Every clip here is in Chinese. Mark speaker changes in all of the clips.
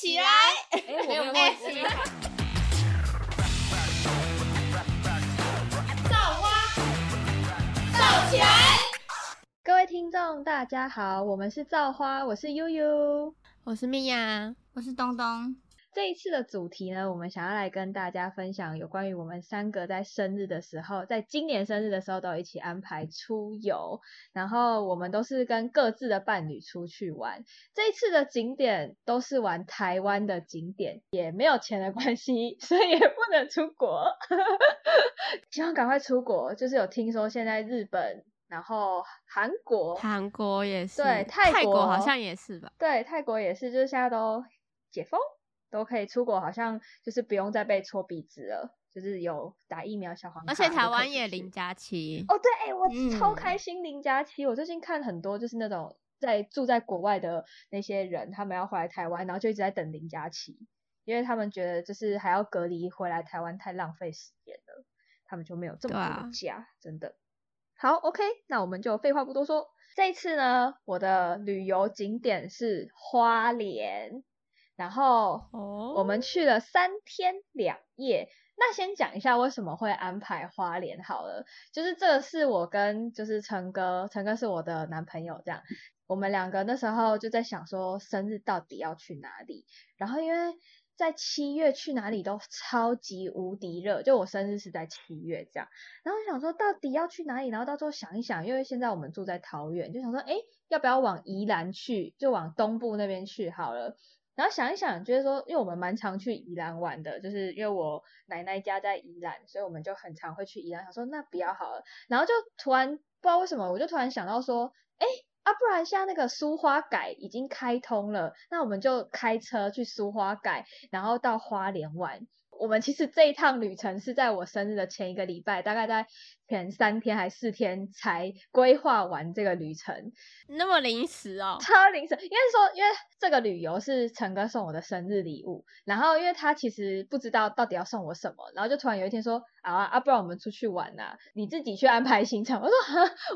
Speaker 1: 起来！
Speaker 2: 哎，我没有忘记。
Speaker 1: 造花，造起来！
Speaker 3: 各位听众，大家好，我们是造花，我是悠悠，
Speaker 4: 我是米娅，
Speaker 2: 我是东东。
Speaker 3: 这一次的主题呢，我们想要来跟大家分享有关于我们三个在生日的时候，在今年生日的时候都一起安排出游，然后我们都是跟各自的伴侣出去玩。这一次的景点都是玩台湾的景点，也没有钱的关系，所以也不能出国。希望赶快出国，就是有听说现在日本。然后韩国，
Speaker 4: 韩国也是，
Speaker 3: 对，泰
Speaker 4: 国好像也是吧？
Speaker 3: 对，泰国也是，就是现在都解封。都可以出国，好像就是不用再被戳鼻子了，就是有打疫苗小黄卡。
Speaker 4: 而且台湾也零加七
Speaker 3: 哦，对，哎，我超开心零加七。我最近看很多就是那种在住在国外的那些人，他们要回来台湾，然后就一直在等零加七，因为他们觉得就是还要隔离回来台湾太浪费时间了，他们就没有这么多的假，真的。好，OK，那我们就废话不多说，这一次呢，我的旅游景点是花莲。然后我们去了三天两夜。那先讲一下为什么会安排花莲好了，就是这个是我跟就是陈哥，陈哥是我的男朋友，这样我们两个那时候就在想说生日到底要去哪里。然后因为在七月去哪里都超级无敌热，就我生日是在七月这样。然后想说到底要去哪里，然后到最后想一想，因为现在我们住在桃园，就想说哎要不要往宜兰去，就往东部那边去好了。然后想一想，就是说，因为我们蛮常去宜兰玩的，就是因为我奶奶家在宜兰，所以我们就很常会去宜兰。想说那比较好了，然后就突然不知道为什么，我就突然想到说，哎啊，不然像那个苏花改已经开通了，那我们就开车去苏花改，然后到花莲玩。我们其实这一趟旅程是在我生日的前一个礼拜，大概在前三天还四天才规划完这个旅程，
Speaker 4: 那么临时哦，
Speaker 3: 超临时。应该说，因为这个旅游是陈哥送我的生日礼物，然后因为他其实不知道到底要送我什么，然后就突然有一天说啊啊，不然我们出去玩呐，你自己去安排行程。我说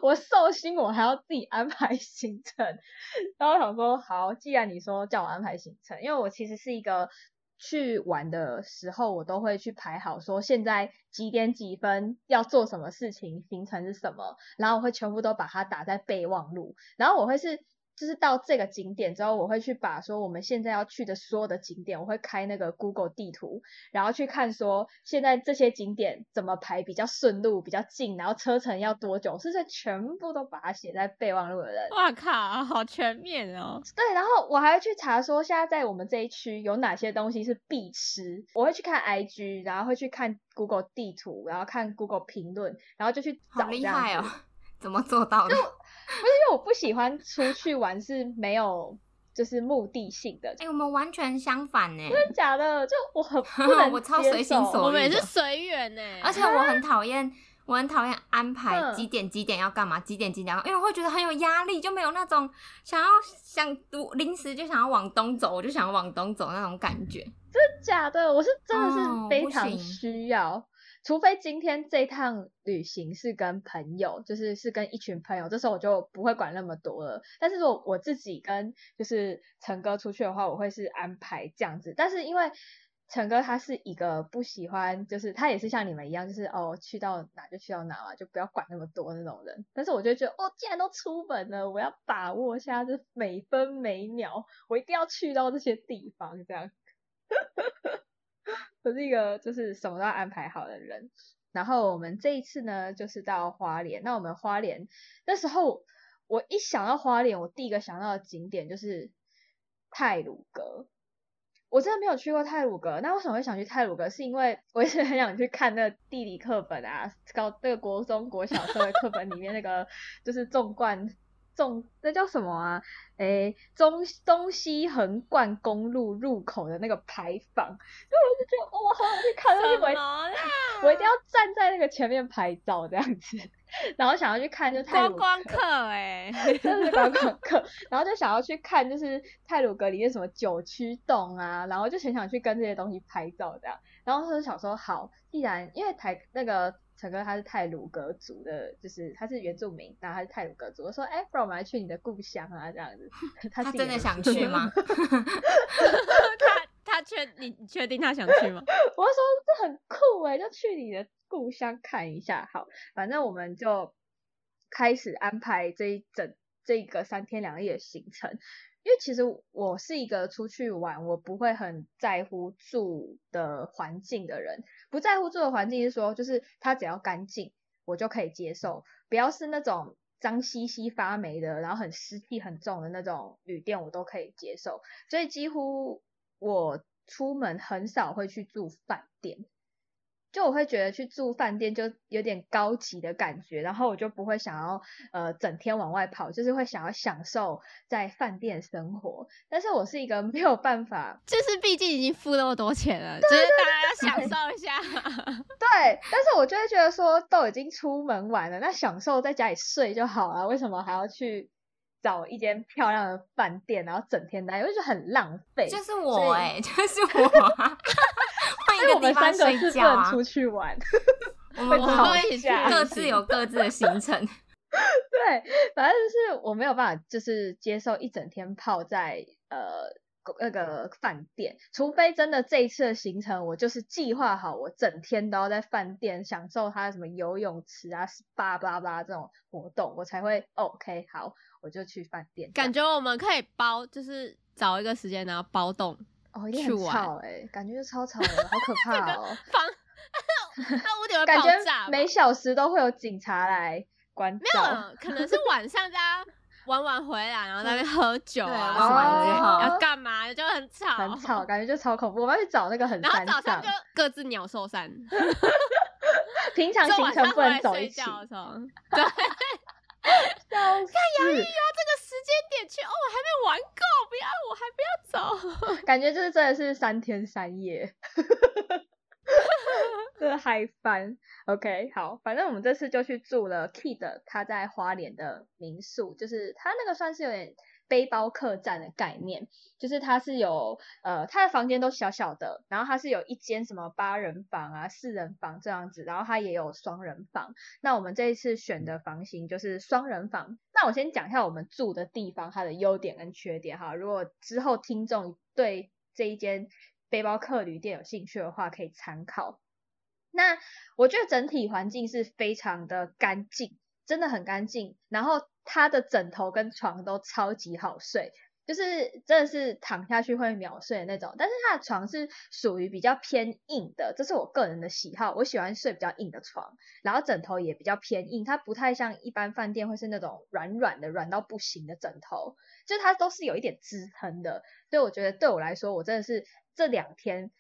Speaker 3: 我寿星，我还要自己安排行程。然后想说好，既然你说叫我安排行程，因为我其实是一个。去玩的时候，我都会去排好，说现在几点几分要做什么事情，行程是什么，然后我会全部都把它打在备忘录，然后我会是。就是到这个景点之后，我会去把说我们现在要去的所有的景点，我会开那个 Google 地图，然后去看说现在这些景点怎么排比较顺路、比较近，然后车程要多久，是是全部都把它写在备忘录的人。
Speaker 4: 哇靠，好全面哦！
Speaker 3: 对，然后我还会去查说现在在我们这一区有哪些东西是必吃，我会去看 IG，然后会去看 Google 地图，然后看 Google 评论，然后就去找。
Speaker 2: 好厉害哦！怎么做到的？
Speaker 3: 不是因为我不喜欢出去玩是没有就是目的性的。
Speaker 2: 哎，我们完全相反呢。
Speaker 3: 真的假的？就我很 不能
Speaker 2: 我超随心所欲，
Speaker 4: 我们也是随缘呢。
Speaker 2: 而且我很讨厌，我很讨厌安排几点几点要干嘛，几点几点，因为我会觉得很有压力，就没有那种想要想临时就想要往东走，我就想要往东走那种感觉。
Speaker 3: 真的假的？我是真的是非常需要。除非今天这趟旅行是跟朋友，就是是跟一群朋友，这时候我就不会管那么多了。但是如果我自己跟就是陈哥出去的话，我会是安排这样子。但是因为陈哥他是一个不喜欢，就是他也是像你们一样，就是哦去到哪就去到哪嘛，就不要管那么多那种人。但是我就觉得，哦，既然都出门了，我要把握下这每分每秒，我一定要去到这些地方，这样。我是一个就是什么都要安排好的人，然后我们这一次呢，就是到花莲。那我们花莲那时候，我一想到花莲，我第一个想到的景点就是泰鲁阁。我真的没有去过泰鲁阁，那为什么会想去泰鲁阁？是因为我一直很想去看那地理课本啊，高那个国中国小社会课本里面那个就是纵贯。中那叫什么啊？诶，中东西横贯公路入口的那个牌坊，所以我就觉得哇，好想去看，但是我我一定要站在那个前面拍照这样子，然后想要去看就泰
Speaker 4: 鲁观光客哎，
Speaker 3: 真的是观光客，然后就想要去看就是泰鲁阁里面什么九曲洞啊，然后就很想去跟这些东西拍照这样，然后他就想说好，既然因为台那个。陈哥他是泰鲁格族的，就是他是原住民，然后他是泰鲁格族。我说，哎、不然我们来去你的故乡啊，这样子。他
Speaker 2: 真的想去吗？
Speaker 4: 他他确你你确定他想去吗？
Speaker 3: 我就说这很酷哎，就去你的故乡看一下。好，反正我们就开始安排这一整这个三天两夜的行程。因为其实我是一个出去玩，我不会很在乎住的环境的人。不在乎住的环境是说，就是它只要干净，我就可以接受，不要是那种脏兮兮发霉的，然后很湿气很重的那种旅店，我都可以接受。所以几乎我出门很少会去住饭店，就我会觉得去住饭店就有点高级的感觉，然后我就不会想要呃整天往外跑，就是会想要享受在饭店生活。但是我是一个 没有办法，
Speaker 4: 就是毕竟已经付那么多钱了，就是大家要享受一下。
Speaker 3: 对，但是我就会觉得说都已经出门玩了，那享受在家里睡就好了，为什么还要去？找一间漂亮的饭店，然后整天待，我就觉得很浪费。
Speaker 2: 就是我哎、就是我、啊，换一
Speaker 3: 因为我们三个是不能。出去玩，
Speaker 2: 我们
Speaker 4: 一起
Speaker 3: 架
Speaker 2: 各自有各自的行程。
Speaker 3: 对，反正就是我没有办法，就是接受一整天泡在呃那个饭店，除非真的这一次的行程我就是计划好，我整天都要在饭店享受它什么游泳池啊、SPA 巴拉这种活动，我才会 OK 好，我就去饭店。
Speaker 4: 感觉我们可以包，就是找一个时间，然后包栋
Speaker 3: 哦，一定很吵哎、感觉就超吵的，好可 怕哦！
Speaker 4: 房，那屋顶会
Speaker 3: 感
Speaker 4: 爆炸吧
Speaker 3: 觉每小时都会有警察来关
Speaker 4: 没有可能是晚上大家玩完回来，然后在那边喝酒
Speaker 2: 对
Speaker 4: 啊，
Speaker 2: 什么的
Speaker 4: 要干嘛就很吵，
Speaker 3: 很 吵，感觉就超恐怖。我们要去找那个很
Speaker 4: 然后
Speaker 3: 山上
Speaker 4: 早上就，各自鸟兽散，
Speaker 3: 平常
Speaker 4: 就
Speaker 3: 行程不能走一起。
Speaker 4: 睡觉的时候，对，
Speaker 3: 笑死！
Speaker 4: 这个时间点去哦，我还没玩够，不要，我还不要走。
Speaker 3: 感觉就是真的是三天三夜，真的嗨翻。OK，好，反正我们这次就去住了 Kid 他在花莲的民宿，就是他那个算是有点背包客栈的概念，就是它是有呃它的房间都小小的，然后它是有一间什么八人房啊、四人房这样子，然后它也有双人房。那我们这一次选的房型就是双人房。那我先讲一下我们住的地方它的优点跟缺点哈。如果之后听众对这一间背包客旅店有兴趣的话，可以参考。那我觉得整体环境是非常的干净，真的很干净。然后它的枕头跟床都超级好睡，就是真的是躺下去会秒睡的那种。但是它的床是属于比较偏硬的，这是我个人的喜好，我喜欢睡比较硬的床，然后枕头也比较偏硬，它不太像一般饭店会是那种软软的、软到不行的枕头，就它都是有一点支撑的。所以我觉得对我来说，我真的是这两天。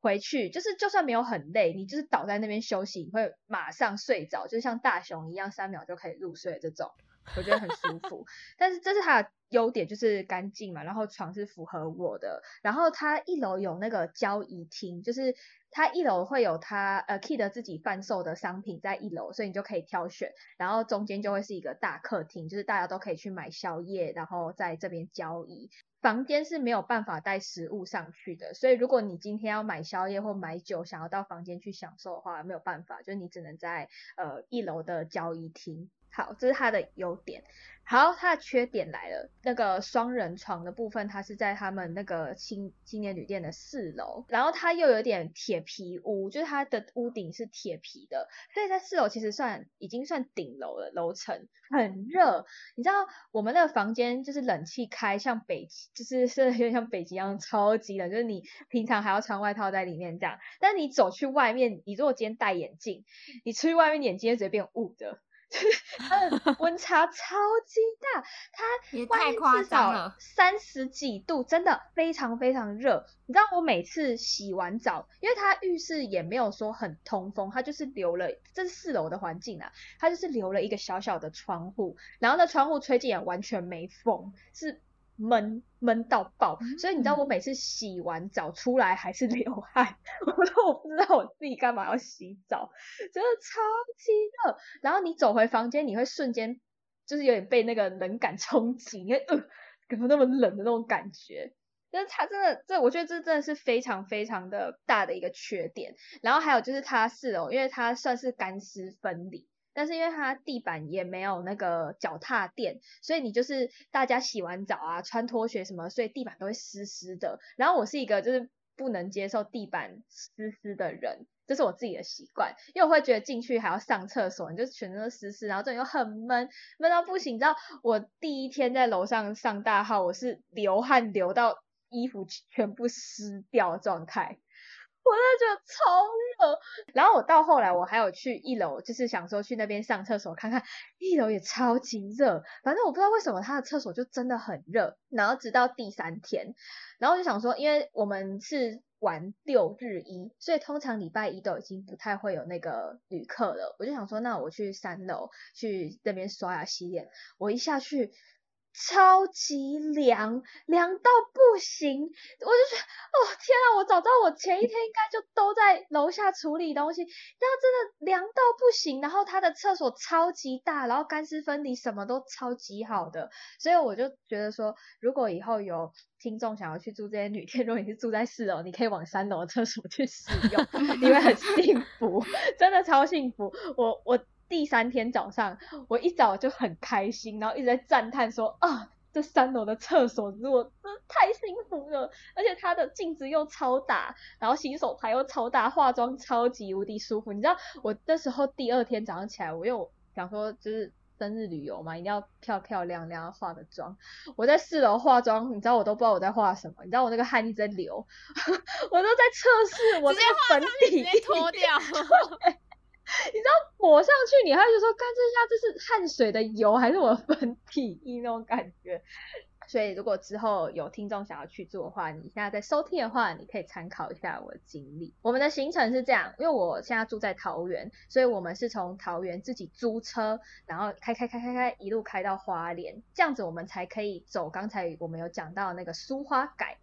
Speaker 3: 回去就是，就算没有很累，你就是倒在那边休息，你会马上睡着，就像大熊一样，三秒就可以入睡这种，我觉得很舒服。但是这是它的优点，就是干净嘛，然后床是符合我的，然后它一楼有那个交易厅，就是它一楼会有它呃 Kid 自己贩售的商品在一楼，所以你就可以挑选，然后中间就会是一个大客厅，就是大家都可以去买宵夜，然后在这边交易。房间是没有办法带食物上去的，所以如果你今天要买宵夜或买酒，想要到房间去享受的话，没有办法，就是你只能在呃一楼的交易厅。好，这是它的优点。好，它的缺点来了，那个双人床的部分，它是在他们那个青青年旅店的四楼，然后它又有点铁皮屋，就是它的屋顶是铁皮的，所以在四楼其实算已经算顶楼了，楼层很热。你知道我们那个房间就是冷气开，像北，就是是有点像北极一样超级冷，就是你平常还要穿外套在里面这样，但你走去外面，你如果今天戴眼镜，你出去外面眼睛会直接变雾的。温差超级大，它
Speaker 2: 也
Speaker 3: 外面
Speaker 2: 太夸
Speaker 3: 至少
Speaker 2: 张了
Speaker 3: 三十几度，真的非常非常热。你知道我每次洗完澡，因为它浴室也没有说很通风，它就是留了，这是四楼的环境啊，它就是留了一个小小的窗户，然后那窗户吹进来完全没风，是闷闷到爆。所以你知道我每次洗完澡出来还是流汗，我说我不知道我自己干嘛要洗澡，真的超级热。然后你走回房间，你会瞬间就是有点被那个冷感冲击，因为呃，怎么那么冷的那种感觉。就是它真的，这我觉得这真的是非常非常的大的一个缺点。然后还有就是它是哦，因为它算是干湿分离，但是因为它地板也没有那个脚踏垫，所以你就是大家洗完澡啊，穿拖鞋什么，所以地板都会湿湿的。然后我是一个就是不能接受地板湿湿的人，这是我自己的习惯，因为我会觉得进去还要上厕所，你就全身都湿湿，然后这里又很闷，闷到不行。你知道我第一天在楼上上大号，我是流汗流到。衣服全部湿掉状态，我真的觉得超热。然后我到后来，我还有去一楼，就是想说去那边上厕所看看，一楼也超级热。反正我不知道为什么他的厕所就真的很热。然后直到第三天，然后就想说，因为我们是玩六日一，所以通常礼拜一都已经不太会有那个旅客了。我就想说，那我去三楼去那边刷牙洗脸。我一下去。超级凉，凉到不行，我就觉得，哦天啊！我早知道我前一天应该就都在楼下处理东西，然后真的凉到不行。然后他的厕所超级大，然后干湿分离，什么都超级好的，所以我就觉得说，如果以后有听众想要去住这些旅店，如果你是住在四楼，你可以往三楼的厕所去使用，你会很幸福，真的超幸福。我我。第三天早上，我一早就很开心，然后一直在赞叹说啊，这三楼的厕所如果真的太幸福了，而且它的镜子又超大，然后洗手台又超大，化妆超级无敌舒服。你知道我那时候第二天早上起来，我又想说就是生日旅游嘛，一定要漂漂亮亮化个妆。我在四楼化妆，你知道我都不知道我在化什么，你知道我那个汗一直在流，我都在测试我那个粉底
Speaker 4: 直接脱掉。
Speaker 3: 你知道抹上去，你还就说，干这下这是汗水的油还是我的粉底液那种感觉？所以如果之后有听众想要去做的话，你现在在收听的话，你可以参考一下我的经历。我们的行程是这样，因为我现在住在桃园，所以我们是从桃园自己租车，然后开开开开开一路开到花莲，这样子我们才可以走。刚才我们有讲到那个苏花改，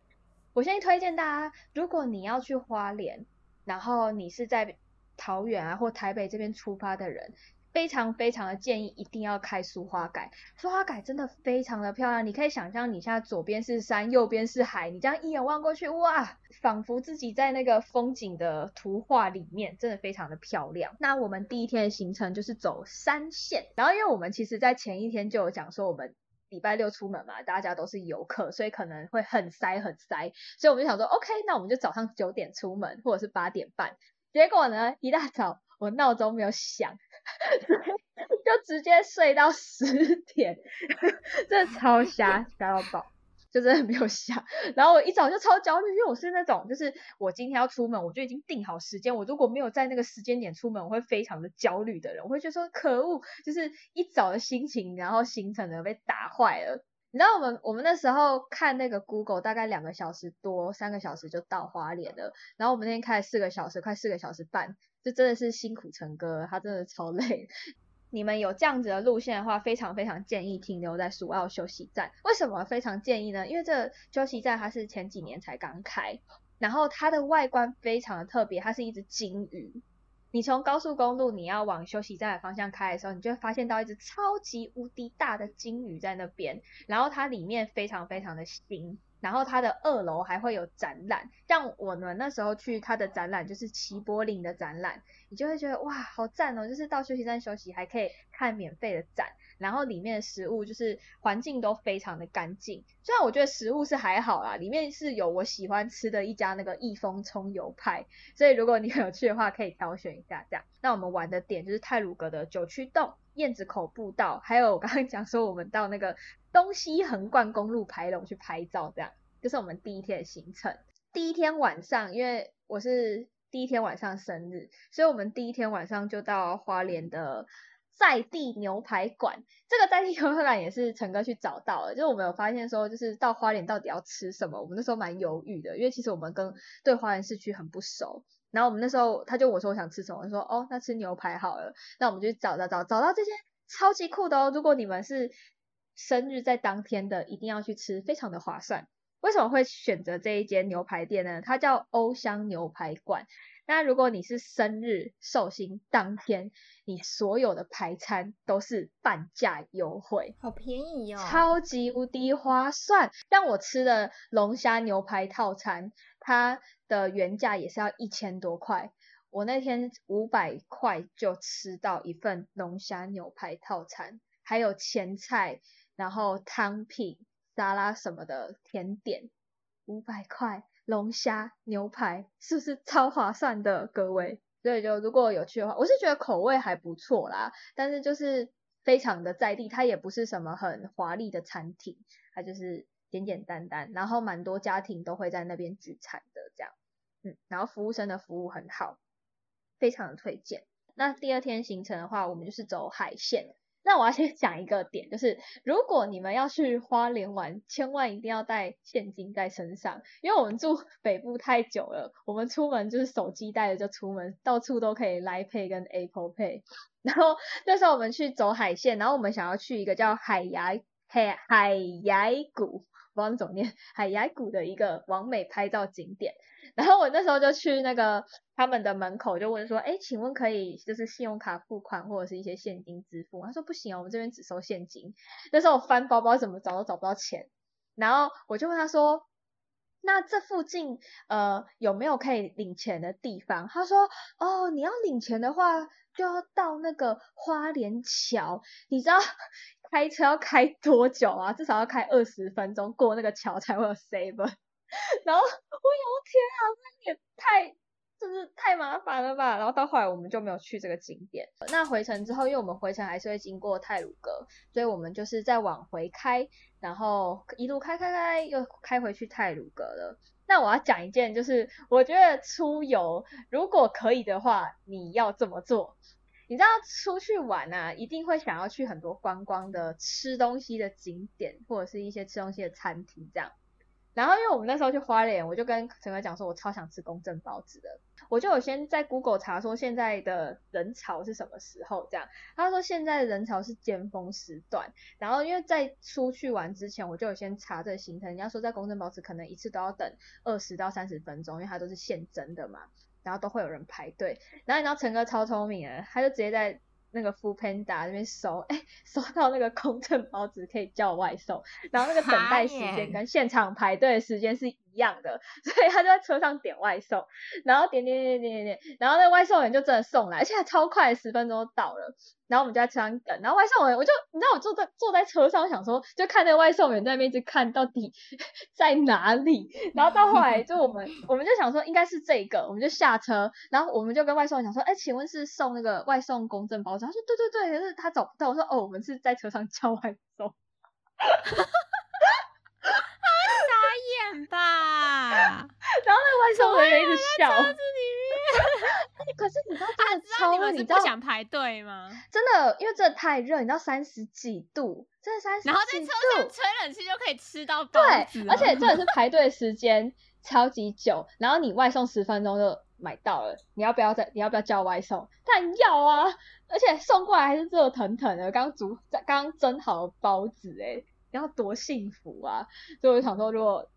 Speaker 3: 我先推荐大家，如果你要去花莲，然后你是在。桃园啊，或台北这边出发的人，非常非常的建议一定要开苏花改。苏花改真的非常的漂亮，你可以想象你现在左边是山，右边是海，你这样一眼望过去，哇，仿佛自己在那个风景的图画里面，真的非常的漂亮。那我们第一天的行程就是走山线，然后因为我们其实在前一天就有讲说，我们礼拜六出门嘛，大家都是游客，所以可能会很塞很塞，所以我们就想说，OK，那我们就早上九点出门，或者是八点半。结果呢，一大早我闹钟没有响，就直接睡到十点，真的超瞎，瞎到爆，就真的没有响。然后我一早就超焦虑，因为我是那种，就是我今天要出门，我就已经定好时间，我如果没有在那个时间点出门，我会非常的焦虑的人，我会觉得说可恶，就是一早的心情，然后行程呢被打坏了。你知道我们我们那时候看那个 Google 大概两个小时多三个小时就到花莲了，然后我们那天开了四个小时，快四个小时半，就真的是辛苦成哥，他真的超累。你们有这样子的路线的话，非常非常建议停留在苏澳休息站。为什么非常建议呢？因为这休息站它是前几年才刚开，然后它的外观非常的特别，它是一只金鱼。你从高速公路你要往休息站的方向开的时候，你就会发现到一只超级无敌大的鲸鱼在那边，然后它里面非常非常的新，然后它的二楼还会有展览，像我们那时候去它的展览就是齐柏林的展览，你就会觉得哇好赞哦，就是到休息站休息还可以看免费的展。然后里面的食物就是环境都非常的干净，虽然我觉得食物是还好啦，里面是有我喜欢吃的一家那个益丰葱油派，所以如果你有去的话，可以挑选一下这样。那我们玩的点就是泰鲁阁的九曲洞、燕子口步道，还有我刚刚讲说我们到那个东西横贯公路牌楼去拍照，这样就是我们第一天的行程。第一天晚上，因为我是第一天晚上生日，所以我们第一天晚上就到花莲的。在地牛排馆，这个在地牛排馆也是陈哥去找到的。就是我们有发现说，就是到花莲到底要吃什么，我们那时候蛮犹豫的，因为其实我们跟对花莲市区很不熟。然后我们那时候他就我说我想吃什么，我说哦那吃牛排好了。那我们就找找找找到这些超级酷的哦。如果你们是生日在当天的，一定要去吃，非常的划算。为什么会选择这一间牛排店呢？它叫欧香牛排馆。那如果你是生日寿星当天，你所有的排餐都是半价优惠，
Speaker 2: 好便宜哦，
Speaker 3: 超级无敌划算。像我吃的龙虾牛排套餐，它的原价也是要一千多块，我那天五百块就吃到一份龙虾牛排套餐，还有前菜，然后汤品、沙拉什么的甜点，五百块。龙虾牛排是不是超划算的，各位？所以就如果有去的话，我是觉得口味还不错啦，但是就是非常的在地，它也不是什么很华丽的餐厅，它就是简简单单，然后蛮多家庭都会在那边聚餐的这样，嗯，然后服务生的服务很好，非常的推荐。那第二天行程的话，我们就是走海线。那我要先讲一个点，就是如果你们要去花莲玩，千万一定要带现金在身上，因为我们住北部太久了，我们出门就是手机带着就出门，到处都可以来 Pay 跟 Apple Pay。然后那时候我们去走海线，然后我们想要去一个叫海牙海海牙谷。不知道怎么念，海牙谷的一个完美拍照景点。然后我那时候就去那个他们的门口，就问说，哎，请问可以就是信用卡付款或者是一些现金支付？他说不行哦，我们这边只收现金。那时候我翻包包怎么找都找不到钱，然后我就问他说，那这附近呃有没有可以领钱的地方？他说，哦，你要领钱的话就要到那个花莲桥，你知道？开车要开多久啊？至少要开二十分钟过那个桥才会有 seven。然后我有天啊，那也太就是太麻烦了吧。然后到后来我们就没有去这个景点。那回程之后，因为我们回程还是会经过泰鲁阁，所以我们就是再往回开，然后一路开开开又开回去泰鲁阁了。那我要讲一件，就是我觉得出游如果可以的话，你要这么做。你知道出去玩啊，一定会想要去很多观光的吃东西的景点，或者是一些吃东西的餐厅这样。然后因为我们那时候去花莲，我就跟陈哥讲说，我超想吃公正包子的。我就有先在 Google 查说现在的人潮是什么时候这样。他说现在的人潮是尖峰时段。然后因为在出去玩之前，我就有先查这行程。人家说在公正包子可能一次都要等二十到三十分钟，因为它都是现蒸的嘛。然后都会有人排队，然后你知道陈哥超聪明啊，他就直接在那个 Food Panda 那边搜，哎，搜到那个空乘包子可以叫外送，然后那个等待时间跟现场排队的时间是一一样的，所以他就在车上点外送，然后点点点点点点，然后那外送员就真的送来，而且超快，十分钟到了。然后我们就在车上等，然后外送员我就你知道我坐在坐在车上我想说，就看那个外送员在那边一直看到底 在哪里，然后到后来就我们我们就想说应该是这个，我们就下车，然后我们就跟外送员讲说，哎，请问是送那个外送公证包装？他说对对对，可是他找不到。我说哦，我们是在车上叫外送。
Speaker 4: 傻眼吧？
Speaker 3: 然后那个外送人员一直笑。可是你知道真的超热，
Speaker 4: 你
Speaker 3: 知道
Speaker 4: 想排队吗？
Speaker 3: 真的，因为真的太热，你知道三十几度，真的三十几度，
Speaker 4: 然后在车上吹冷气就可以吃到
Speaker 3: 对，而且这也是 排队时间超级久，然后你外送十分钟就买到了，你要不要再？你要不要叫外送？但要啊，而且送过来还是热腾腾的，刚煮刚蒸好的包子，哎，然后多幸福啊！所以我就想说，如果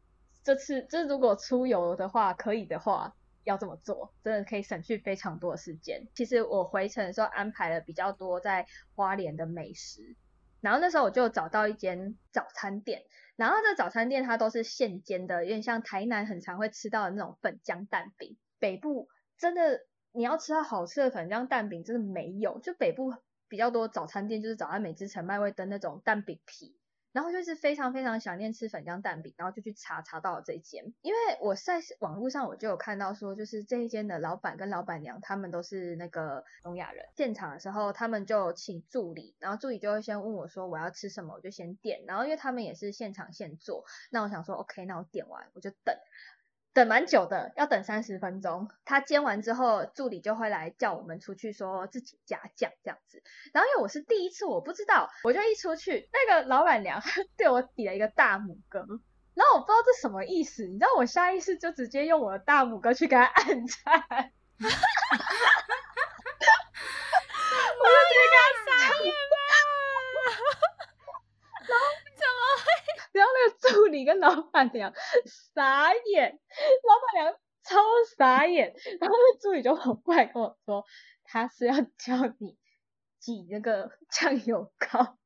Speaker 3: 这次就是如果出游的话，可以的话。要这么做，真的可以省去非常多的时间。其实我回程的时候安排了比较多在花莲的美食，然后那时候我就找到一间早餐店，然后这早餐店它都是现煎的，有点像台南很常会吃到的那种粉浆蛋饼。北部真的你要吃到好吃的粉浆蛋饼，真的没有。就北部比较多早餐店，就是早安美之城、麦味登那种蛋饼皮。然后就是非常非常想念吃粉浆蛋饼，然后就去查查到了这一间，因为我在网络上我就有看到说，就是这一间的老板跟老板娘他们都是那个聋哑人。现场的时候他们就请助理，然后助理就会先问我说我要吃什么，我就先点。然后因为他们也是现场现做，那我想说 OK，那我点完我就等。等蛮久的，要等三十分钟。他煎完之后，助理就会来叫我们出去，说自己加酱这样子。然后因为我是第一次，我不知道，我就一出去，那个老板娘 对我比了一个大拇哥，然后我不知道这什么意思，你知道我下意识就直接用我的大拇哥去给他按赞，我就直接给他撒眼了。然后怎么会？然后那个助理跟老板娘傻眼，老板娘超傻眼，然后那助理就跑过来跟我说，他是要教你挤那个酱油膏，然后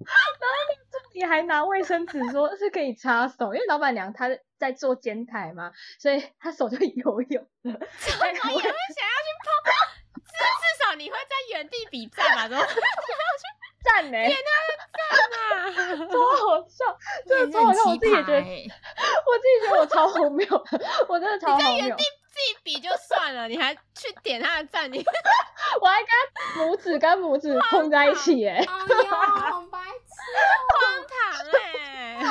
Speaker 3: 那助理还拿卫生纸说是可以擦手，因为老板娘她在做煎台嘛，所以她手就油油的，
Speaker 4: 我也会想要去碰，至至少你会在原地比赞吧？怎么
Speaker 3: 赞呢、
Speaker 4: 啊？
Speaker 3: 超好笑，真的超好笑，我自己也觉得，我自己觉得我超荒谬，我真的超荒谬
Speaker 4: 原地。自己比就算了，你还去点他的赞，你
Speaker 3: 我还跟他拇指跟拇指碰在一起耶，
Speaker 2: 哎呦，好白痴
Speaker 4: 荒唐哎、
Speaker 2: 哦！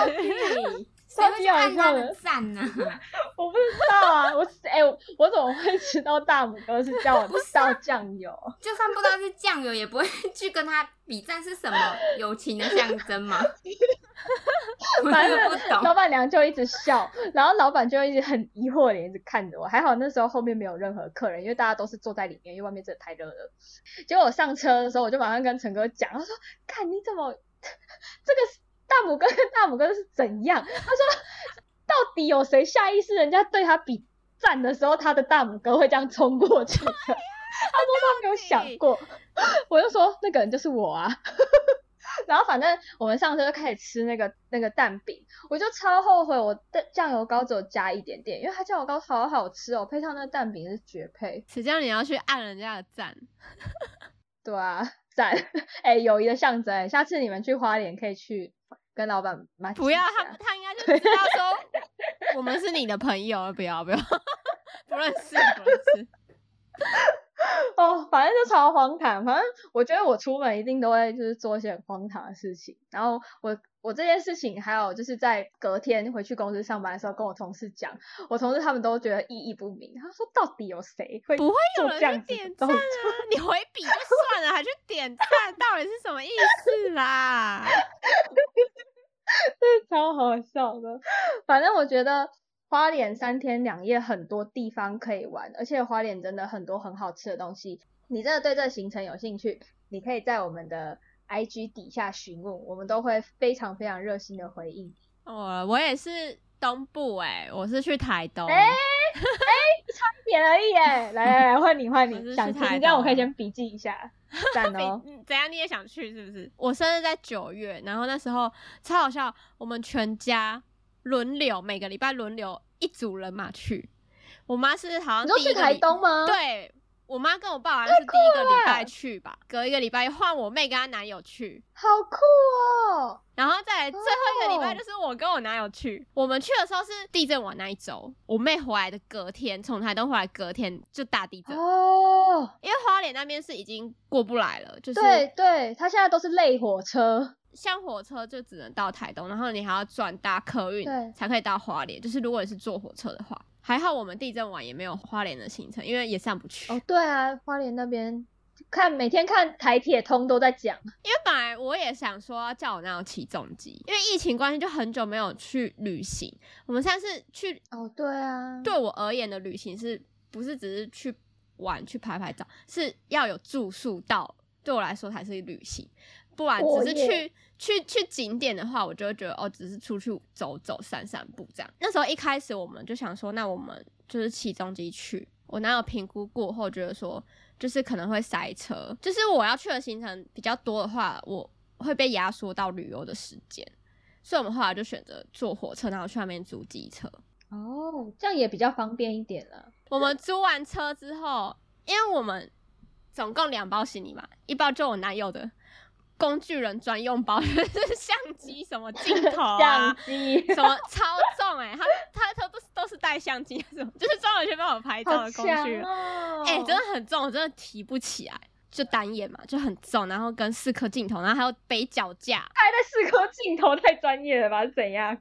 Speaker 2: 谁会去按他的赞呢？
Speaker 3: 我不知道啊，我哎、我我怎么会知道大拇哥是叫我倒酱油？
Speaker 2: 就算不知道是酱油，也不会 去跟他比赞是什么友情的象征吗？我
Speaker 3: 反正
Speaker 2: 不懂。
Speaker 3: 老板娘就一直笑，然后老板就一直很疑惑的脸一直看着我。还好那时候后面没有任何客人，因为大家都是坐在里面，因为外面真的太热了。结果我上车的时候，我就马上跟陈哥讲，他说：“看你怎么这个大拇哥跟大拇哥是怎样？”他说：“到底有谁下意识人家对他比赞的时候，他的大拇哥会这样冲过去的？”他说他没有想过，我就说那个人就是我啊。然后反正我们上车就开始吃那个那个蛋饼，我就超后悔我的酱油膏只有加一点点，因为它酱油膏好好吃哦，配上那个蛋饼是绝配。
Speaker 4: 谁叫你要去按人家的赞？
Speaker 3: 对啊，赞！哎、友谊的象征欸。下次你们去花莲可以去跟老板买。
Speaker 4: 不要，他他应该就知道说我们是你的朋友，不要不要，不认识不认识。
Speaker 3: 哦，反正就超荒唐。反正我觉得我出门一定都会就是做一些很荒唐的事情。然后我我这件事情还有就是在隔天回去公司上班的时候跟我同事讲，我同事他们都觉得意义不明。他说到底有谁会
Speaker 4: 不会有人去点赞啊？？你回笔就算了，还去点赞，到底是什么意思啦？
Speaker 3: 超好笑的。反正我觉得花莲三天两夜很多地方可以玩，而且花莲真的很多很好吃的东西。你真的对这行程有兴趣，你可以在我们的 IG 底下询问，我们都会非常非常热心的回应。
Speaker 4: 我我也是东部哎、我是去台东。
Speaker 3: 哎差一点而已耶！来来来，换你换你，想听这样我可以先笔记一下，赞哦。
Speaker 4: 嗯怎样你也想去是不是？我生日在九月，然后那时候超好笑，我们全家轮流每个礼拜轮流一组人马去。我妈是好像
Speaker 3: 你说去台
Speaker 4: 第一个礼
Speaker 3: 东吗？，
Speaker 4: 对我妈跟我爸好像是第一个礼拜去吧，隔一个礼拜换我妹跟她男友去，
Speaker 3: 好酷哦！
Speaker 4: 然后再来最后一个礼拜
Speaker 3: 哦
Speaker 4: 就是我跟我男友去。我们去的时候是地震完那一周，我妹回来的隔天，从台东回来隔天就大地震，
Speaker 3: 哦，
Speaker 4: 因为花莲那边是已经过不来了，就是
Speaker 3: 对对，他现在都是累火车，
Speaker 4: 像火车就只能到台东，然后你还要转搭客运才可以到花莲。就是如果你是坐火车的话，还好我们地震完也没有花莲的行程，因为也上不去。
Speaker 3: 哦，对啊，花莲那边看每天看台铁通都在讲，
Speaker 4: 因为本来我也想说要叫我男友起重机，因为疫情关系就很久没有去旅行。我们上次去
Speaker 3: 哦，对啊，
Speaker 4: 对我而言的旅行是不是只是去玩去拍拍照，是要有住宿到，对我来说才是旅行。不然只是去去去景点的话，我就会觉得哦，只是出去走走散散步这样。那时候一开始我们就想说，那我们就是起重机去。我男友评估过后觉得说，就是可能会塞车，就是我要去的行程比较多的话，我会被压缩到旅游的时间。所以我们后来就选择坐火车，然后去那边租机车。
Speaker 3: 哦，这样也比较方便一点了。
Speaker 4: 我们租完车之后，因为我们总共两包行李嘛，一包就我男友的工具人专用包，就是相机、什么镜头啊
Speaker 3: 相，机，
Speaker 4: 什么超重哎、他他他都是都是带相机，什么就是专门去帮我拍照的工具人，
Speaker 3: 哦！
Speaker 4: 哎、真的很重，我真的提不起来。就单眼嘛，就很重，然后跟四颗镜头，然后还有背脚架。
Speaker 3: 拍在四颗镜头太专业了吧？是怎样？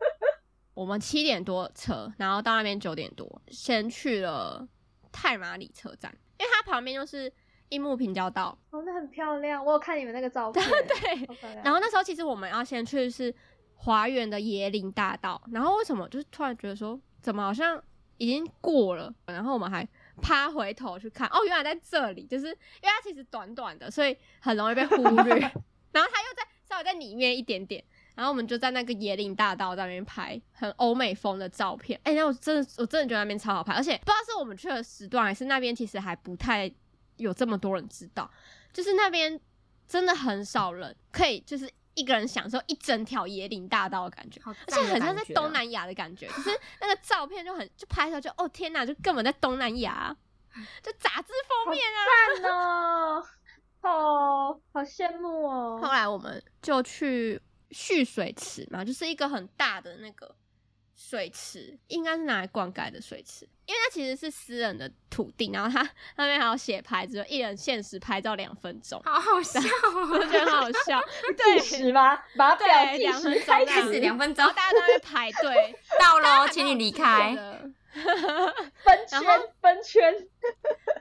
Speaker 4: 我们七点多车，然后到那边九点多，先去了太马里车站，因为它旁边就是樱木平交道。
Speaker 3: 哦，那很漂亮，我有看你们那个照 片，
Speaker 4: 对。然后那时候其实我们要先去的是华园的椰林大道，然后为什么就是突然觉得说，怎么好像已经过了，然后我们还趴回头去看，哦，原来在这里，就是因为它其实短短的，所以很容易被忽略。然后它又在稍微在里面一点点，然后我们就在那个椰林大道在那边拍很欧美风的照片。哎、那我真的我真的觉得那边超好拍，而且不知道是我们去的时段，还是那边其实还不太有这么多人知道，就是那边真的很少人可以就是一个人享受一整条椰林大道的感觉。
Speaker 2: 好
Speaker 4: 而且很像在东南亚的感觉，就是那个照片就很就拍出来就哦天哪，就根本在东南亚，就杂志封面啊。
Speaker 3: 赞哦，哦，好羡慕哦。
Speaker 4: 后来我们就去蓄水池嘛，就是一个很大的那个水池，应该是拿来灌溉的水池，因为它其实是私人的土地，然后它那边还有写牌子，一人限时拍照两分钟，
Speaker 2: 好好笑
Speaker 4: 我
Speaker 2: 哦，
Speaker 4: 觉得很好笑。
Speaker 3: 计
Speaker 4: 对，
Speaker 3: 时吗？把它
Speaker 4: 对
Speaker 3: 表计
Speaker 4: 两分
Speaker 3: 时开
Speaker 2: 开始
Speaker 3: 始，
Speaker 2: 两分钟
Speaker 4: 大家都在排队，
Speaker 2: 到喽，请你离开。
Speaker 3: 分
Speaker 4: 然后
Speaker 3: 圈分圈。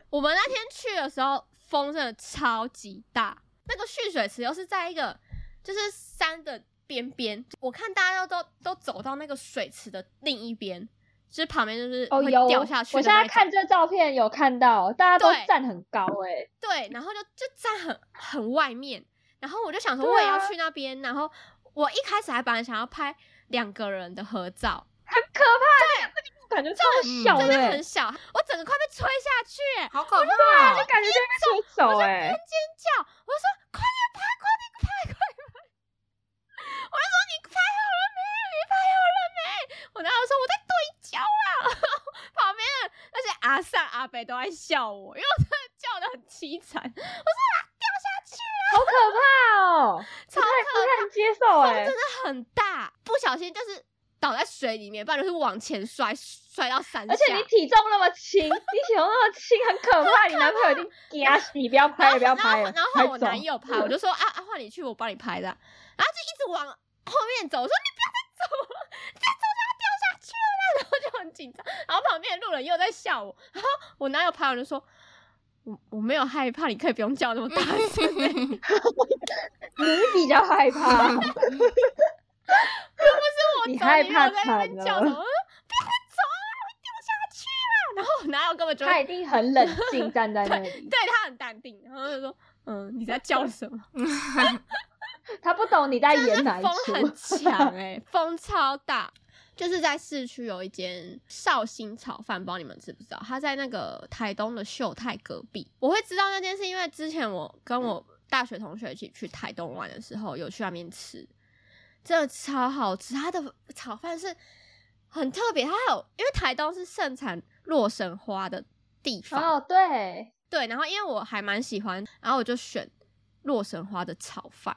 Speaker 4: 我们那天去的时候，风真的超级大，那个蓄水池又是在一个就是山的边边，我看大家都都都走到那个水池的另一边，就是旁边就是
Speaker 3: 哦，
Speaker 4: 会
Speaker 3: 有
Speaker 4: 掉下去
Speaker 3: 我现在看这照片有看到，大家都站很高哎、
Speaker 4: 对，然后就就站很很外面，然后我就想说我也要
Speaker 3: 啊
Speaker 4: 去那边，然后我一开始还本来想要拍两个人的合照，
Speaker 3: 很可怕。对，感觉超
Speaker 2: 嗯
Speaker 3: 小的、
Speaker 4: 真的
Speaker 3: 欸，
Speaker 4: 很小，我整个快被吹下去、欸
Speaker 2: 好可怕
Speaker 3: 就
Speaker 2: 哦！
Speaker 3: 感觉就被吹走哎、
Speaker 4: 尖叫！我就说快点拍，快点拍，快点拍！我就说你拍好了没？你拍好了没？我男友说我在对焦啦，旁边的那些阿上阿北都在笑我，因为我真的叫的很凄惨，我说啊掉下去了，
Speaker 3: 好可怕哦，
Speaker 4: 超
Speaker 3: 可怕不能接受哎、
Speaker 4: 风真的很大，不小心就是倒在水里面，不然就是往前摔，摔到山下。
Speaker 3: 而且你体重那么轻，你体重那么轻，很可怕。你男朋友一定压死你，不要拍了，不要拍了，
Speaker 4: 然后我男友拍，我就说啊啊，换你去，我帮你拍的。然后就一直往后面走，我说你不要再走了，再走。然后就很紧张，然后旁边的路人又在笑我。然后我男友拍完就说。我我没有害怕，你可以不用叫那么大声、欸。
Speaker 3: 你比较害怕，
Speaker 4: 我
Speaker 3: 你害怕
Speaker 4: 在那边叫什么？
Speaker 3: 了
Speaker 4: 我说不要走啊，会掉下去啊！然后我男友根本就
Speaker 3: 他一定很冷静站在那里，
Speaker 4: 对他很淡定，然后就说：“嗯，你在叫什么？”
Speaker 3: 他不懂你在演哪一
Speaker 4: 风
Speaker 3: 出。
Speaker 4: 很强哎、风超大。就是在市区有一间绍兴炒饭，不知道你们知不知道？它在那个台东的秀泰隔壁。我会知道那件事，因为之前我跟我大学同学一起去台东玩的时候，有去那边吃，真的超好吃。它的炒饭是很特别，它还有因为台东是盛产洛神花的地方，
Speaker 3: 哦，对，
Speaker 4: 对，然后因为我还蛮喜欢，然后我就选洛神花的炒饭，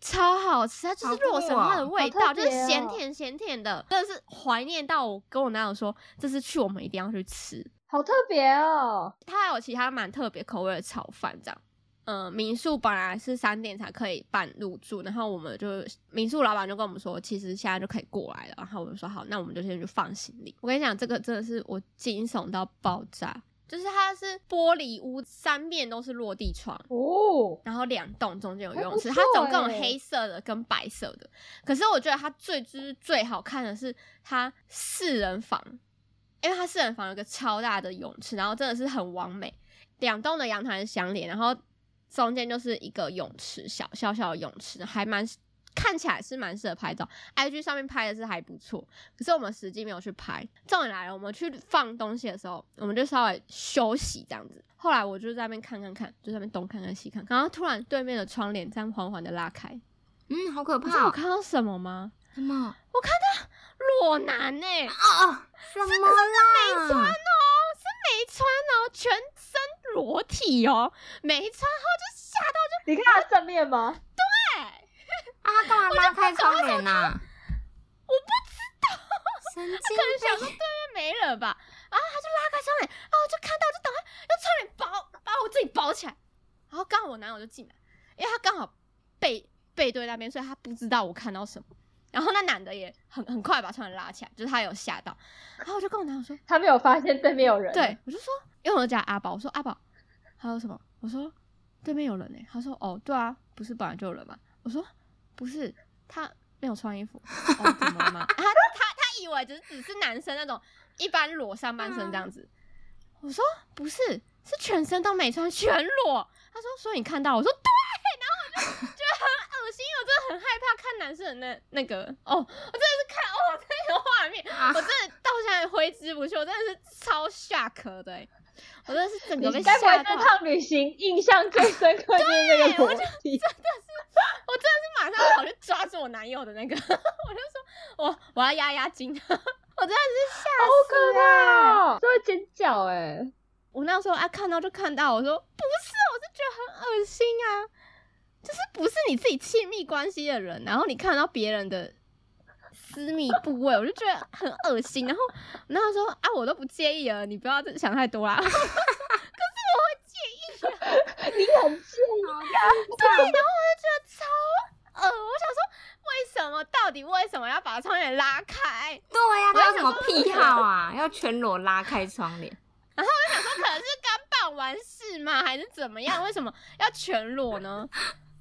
Speaker 4: 超好吃，它就是洛神花的
Speaker 2: 哦
Speaker 4: 味道，就是咸甜咸甜的，真的是怀念到我跟我男友说，这次去我们一定要去吃。
Speaker 3: 好特别哦。
Speaker 4: 它还有其他蛮特别口味的炒饭，这样。嗯，民宿本来是三点才可以办入住，然后我们就民宿老板就跟我们说，其实现在就可以过来了。然后我们说好，那我们就先去放行李。我跟你讲，这个真的是我惊悚到爆炸，就是它是玻璃屋，三面都是落地窗，
Speaker 3: 哦，
Speaker 4: 然后两栋中间有游泳池，它总共有
Speaker 3: 欸
Speaker 4: 黑色的跟白色的。可是我觉得它最就是最好看的是它四人房，因为它四人房有个超大的泳池，然后真的是很完美，两栋的阳台相连，然后中间就是一个泳池，小小小的泳池，还蛮看起来是蛮适合拍照。IG 上面拍的是还不错，可是我们实际没有去拍。重点来了，我们去放东西的时候，我们就稍微休息这样子。后来我就在那边看看看，就在那边东看看西看，然后突然对面的窗帘这样缓缓的拉开，
Speaker 2: 嗯，好可怕
Speaker 4: 你知道我！看到什么吗？
Speaker 2: 什么？
Speaker 4: 我看到裸男呢、
Speaker 2: 哦哦，什么啦？
Speaker 4: 穿哦，是没穿哦，全身裸体哦，没穿后就吓到就
Speaker 3: 你看他正面吗？
Speaker 2: 他干嘛拉开窗帘呐？
Speaker 4: 我不知道，
Speaker 2: 神经
Speaker 4: 可能想说！对面没了吧，然后他就拉开窗帘，然后我就看到就赶快用窗帘包把我自己包起来，然后刚好我男友就进来，因为他刚好背背对那边，所以他不知道我看到什么。然后那男的也很很快把窗帘拉起来，就是他有吓到，然后我就跟我男友说，
Speaker 3: 他没有发现对面有人。
Speaker 4: 对，我就说，因为我叫阿宝，我说阿宝，还有什么？我说对面有人呢、他说哦，对啊，不是本来就有人吗？我说不是，他没有穿衣服。哦，怎么了吗？他他他以为只是只是男生那种一般裸上半身这样子。我说不是，是全身都没穿，全裸。他说所以你看到？我说对，然后我就觉得很恶心，我真的很害怕看男生的那那个哦，我真的是看哦那个画面，
Speaker 2: 啊
Speaker 4: 我真的到现在挥之不去，我真的是超下壳的欸，我真的是整个被
Speaker 3: 你该不会
Speaker 4: 吓到。
Speaker 3: 这趟旅行印象最深刻就是这个裸
Speaker 4: 我就
Speaker 3: 体？
Speaker 4: 我真的是马上跑去抓住我男友的那个，我就说我我要压压惊，我真的是吓
Speaker 3: 好
Speaker 4: 死
Speaker 3: 可
Speaker 4: 欸
Speaker 3: 怕哦，这会尖叫哎！
Speaker 4: 我那时候啊看到就看到，我说不是，我是觉得很恶心啊，就是不是你自己亲密关系的人，然后你看到别人的私密部位，我就觉得很恶心。然后我那时候说啊，我都不介意了，你不要想太多啦。
Speaker 3: 可是我会介意、啊 你很介意
Speaker 4: 对，然后我就觉得超恶，我想说为什么到底为什么要把窗帘拉开？
Speaker 2: 对呀、他有什么癖好啊？要全裸拉开窗帘？
Speaker 4: 然后我就想说可能是刚办完事嘛，还是怎么样？为什么要全裸呢？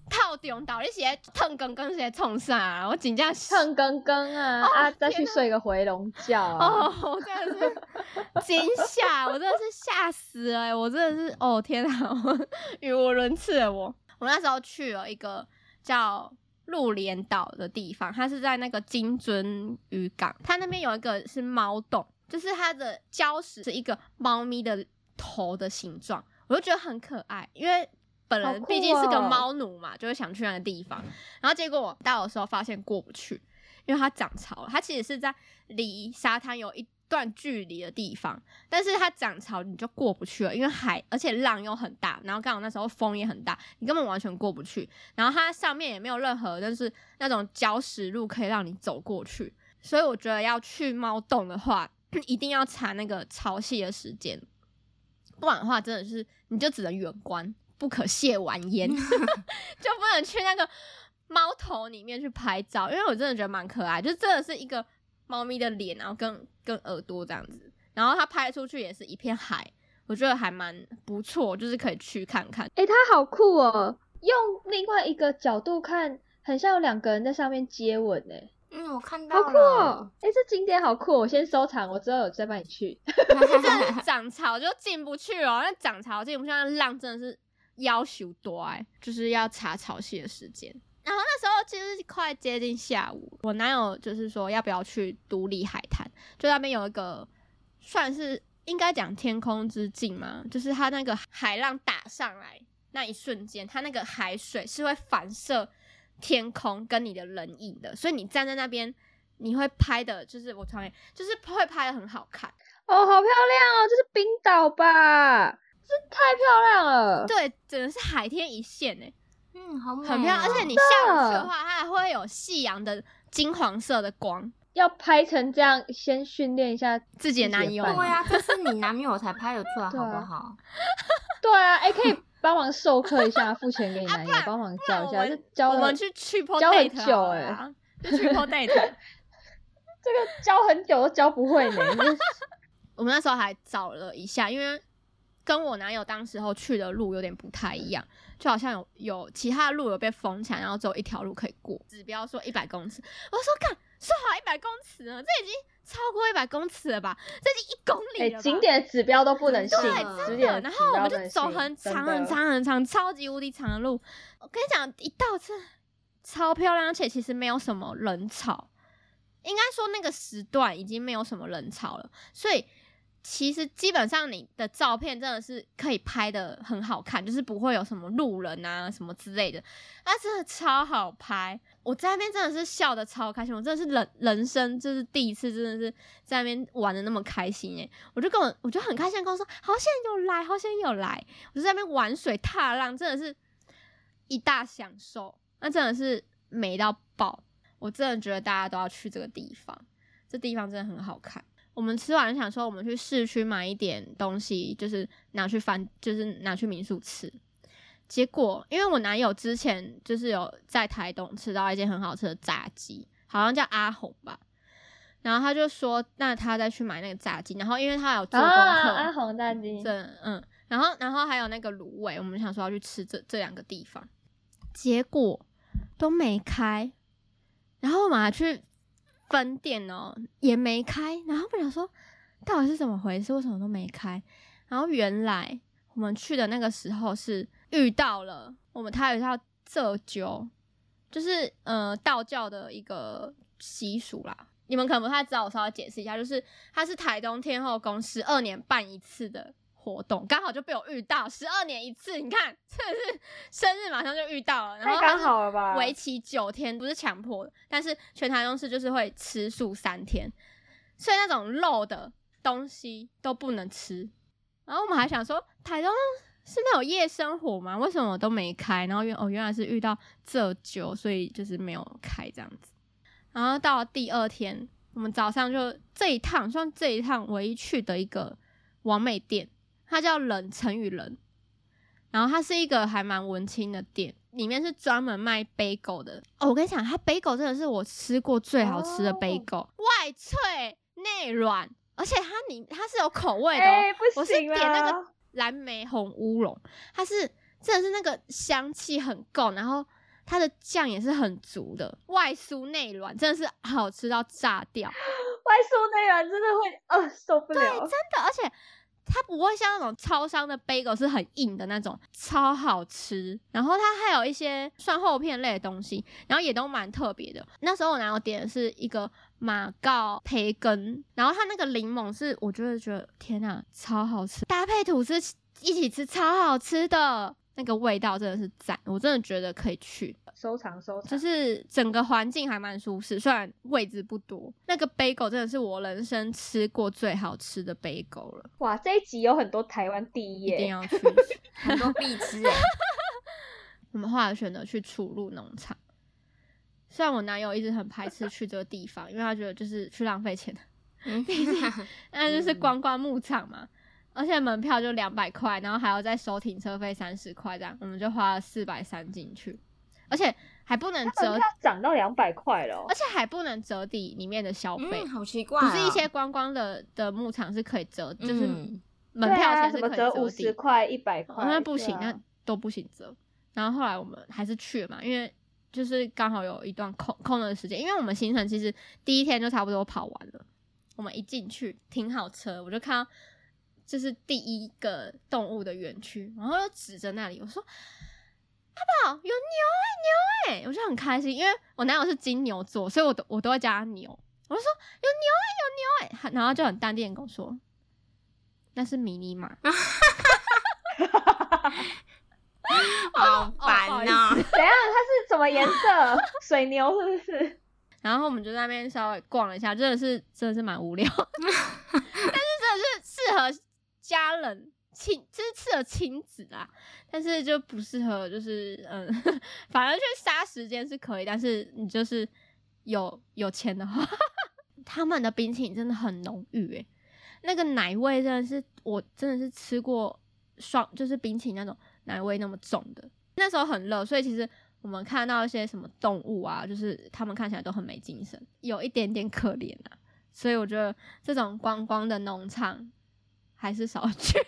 Speaker 4: 套中到底是在腾更更是在冲啥、啊？我紧张
Speaker 3: 蹭更更啊
Speaker 4: 哦
Speaker 3: 啊！再去睡个回笼觉啊！
Speaker 4: 哦，我真的是惊吓，我真的是吓死了欸、我真的是哦天啊，我语无伦次了我。我那时候去了一个叫鹿连岛的地方，它是在那个金樽渔港，它那边有一个是猫洞，就是它的礁石是一个猫咪的头的形状，我就觉得很可爱，因为。本人毕竟是个
Speaker 3: 哦
Speaker 4: 猫奴嘛，就会想去那个地方。然后结果我到的时候发现过不去，因为它涨潮了。它其实是在离沙滩有一段距离的地方，但是它涨潮你就过不去了，因为海而且浪又很大，然后刚好那时候风也很大，你根本完全过不去。然后它上面也没有任何就是那种礁石路可以让你走过去，所以我觉得要去猫洞的话，一定要查那个潮汐的时间，不然的话真的是你就只能远观，不可亵玩焉，就不能去那个猫头里面去拍照，因为我真的觉得蛮可爱，就真的是一个猫咪的脸，然后跟跟耳朵这样子，然后它拍出去也是一片海，我觉得还蛮不错，就是可以去看看。
Speaker 3: 哎、它好酷哦！用另外一个角度看，很像有两个人在上面接吻呢，
Speaker 2: 嗯，我看到
Speaker 3: 好，酷哦！哎、这景点好酷哦，我先收藏，我之后有再帮你去。
Speaker 4: 这涨潮就进不去哦，那涨潮进不去，那浪真的是要求多哎，就是要查潮汐的时间。然后那时候其实快接近下午，我男友就是说要不要去独立海滩，就那边有一个算是应该讲天空之镜嘛，就是它那个海浪打上来那一瞬间，它那个海水是会反射天空跟你的人影的，所以你站在那边。你会拍的，就是我传给，就是会拍的很好看，
Speaker 3: 哦，好漂亮哦！这是冰岛吧？这太漂亮了。
Speaker 4: 对，真的是海天一线哎，
Speaker 2: 嗯，好美、哦，
Speaker 4: 很漂亮。而且你下午去的话，它还会有夕阳的金黄色的光。
Speaker 3: 要拍成这样，先训练一下
Speaker 4: 自己的男友
Speaker 3: 伴
Speaker 2: 对啊，这是你男友才拍得出来，好不好？
Speaker 3: 对啊，哎、可以帮忙授课一下，付钱给你男友，帮忙教一下。教
Speaker 4: 我们去 triple
Speaker 3: 教很
Speaker 4: date
Speaker 3: 久
Speaker 4: 好了
Speaker 3: 欸
Speaker 4: 啦，去 triple date。
Speaker 3: 这个教很久都教不会呢。
Speaker 4: 我们那时候还找了一下，因为跟我男友当时候去的路有点不太一样，就好像有有其他的路有被封起来，然后只有一条路可以过，指标说一百公尺。我说干，说好一百公尺呢，这已经超过一百公尺了吧？这已经一公
Speaker 3: 哎、
Speaker 4: 里？
Speaker 3: 景点的指标都不能信，
Speaker 2: 对
Speaker 4: 真
Speaker 3: 的，
Speaker 4: 然后我们就走很长很长很长，超级无敌长的路。我跟你讲，一到这超漂亮，而且其实没有什么人潮，应该说那个时段已经没有什么人潮了，所以其实基本上你的照片真的是可以拍的很好看，就是不会有什么路人啊什么之类的，那真的超好拍。我在那边真的是笑的超开心，我真的是人人生就是第一次，真的是在那边玩的那么开心哎！我就跟我我就很开心跟我说，好险有来，好险有来，我就在那边玩水踏浪，真的是一大享受，那真的是美到爆！我真的觉得大家都要去这个地方，这地方真的很好看。我们吃完想说，我们去市区买一点东西，就是拿去饭，就是拿去民宿吃。结果，因为我男友之前就是有在台东吃到一间很好吃的炸鸡，好像叫阿红吧。然后他就说，那他再去买那个炸鸡。然后因为他有做功课，
Speaker 3: 啊，阿红炸鸡，
Speaker 4: 对嗯，然后然后还有那个卤味，我们想说要去吃这这两个地方，结果都没开，然后我们还去分店哦，也没开，然后我想说到底是怎么回事，为什么都没开？然后原来我们去的那个时候是遇到了我们他有一叫浙鸠，就是呃道教的一个习俗啦。你们可能不太知道，我稍微解释一下，就是它是台东天后宫十二年办一次的活动，刚好就被我遇到，十二年一次，你看，真 的是生日马上就遇到了，然后
Speaker 3: 太刚好了吧？
Speaker 4: 为期九天，不是强迫的，但是全台东市就是会吃素三天，所以那种肉的东西都不能吃。然后我们还想说，台东是没有夜生活吗？为什么都没开？然后原哦原来是遇到这酒，所以就是没有开这样子。然后到了第二天，我们早上就这一趟算这一趟唯一去的一个完美店，它叫冷成语人。然后它是一个还蛮文青的店，里面是专门卖 bagel 的。哦，我跟你讲，它 bagel 真的是我吃过最好吃的
Speaker 3: 哦
Speaker 4: bagel，、外脆内软，而且它里它是有口味的、哦。
Speaker 3: 哎、不
Speaker 4: 我是
Speaker 3: 行
Speaker 4: 点那
Speaker 3: 啦
Speaker 4: 个蓝莓红乌龙，它是真的是那个香气很够，然后它的酱也是很足的，外酥内软，真的是好吃到炸掉。
Speaker 3: 外酥内软，真的会呃受不了。
Speaker 4: 真的，而且它不会像那种超商的 bagel 是很硬的那种，超好吃。然后它还有一些蒜厚片类的东西，然后也都蛮特别的。那时候我男友点的是一个马告培根，然后它那个柠檬是我觉得觉得天呐，超好吃，搭配吐司一起吃超好吃的。那个味道真的是赞，我真的觉得可以去。
Speaker 3: 收藏收藏，
Speaker 4: 就是整个环境还蛮舒适，虽然位置不多。那个 bagel 真的是我人生吃过最好吃的 bagel 了，
Speaker 3: 哇，这一集有很多台湾第一
Speaker 4: 一定，要 去。
Speaker 2: 很多必吃哎、
Speaker 4: 我们后来选择去楚鹿农场，虽然我男友一直很排斥去这个地方，因为他觉得就是去浪费钱那 就是观光牧场嘛。而且门票就两百块，然后还要再收停车费三十块，这样我们就花了四百三进去，而且还不能折
Speaker 3: 涨到两百块了哦
Speaker 4: 而。且还不能折抵里面的消费。
Speaker 2: 嗯，好奇怪、哦，
Speaker 4: 不是一些观光的的牧场是可以折，就是
Speaker 2: 嗯
Speaker 4: 门票钱是可以折抵
Speaker 3: 十块、一百块，
Speaker 4: 哦那不行，那都不行折。然后后来我们还是去了嘛，因为就是刚好有一段空空的时间，因为我们行程其实第一天就差不多跑完了。我们一进去停好车，我就看到就是第一个动物的园区，然后又指着那里，我说：“阿宝有牛哎、牛哎、我就很开心，因为我男友是金牛座，所以我都我都会叫他牛。我就说有牛哎、有牛哎、然后就很淡定的跟我说：“那是迷你马。”
Speaker 2: 好烦
Speaker 4: 好意
Speaker 2: 哦、
Speaker 3: 怎样？它是什么颜色？水牛是不是？
Speaker 4: 然后我们就在那边稍微逛了一下，真的是真的是蛮无聊，但是真的是适合家人亲，就是适合亲子啦，但是就不适合就是嗯，反正去杀时间是可以，但是你就是有有钱的话，他们的冰淇淋真的很浓郁诶，那个奶味真的是我真的是吃过双就是冰淇淋那种奶味那么重的，那时候很热，所以其实。我们看到一些什么动物啊，就是他们看起来都很没精神，有一点点可怜啊。所以我觉得这种观光的农场还是少去。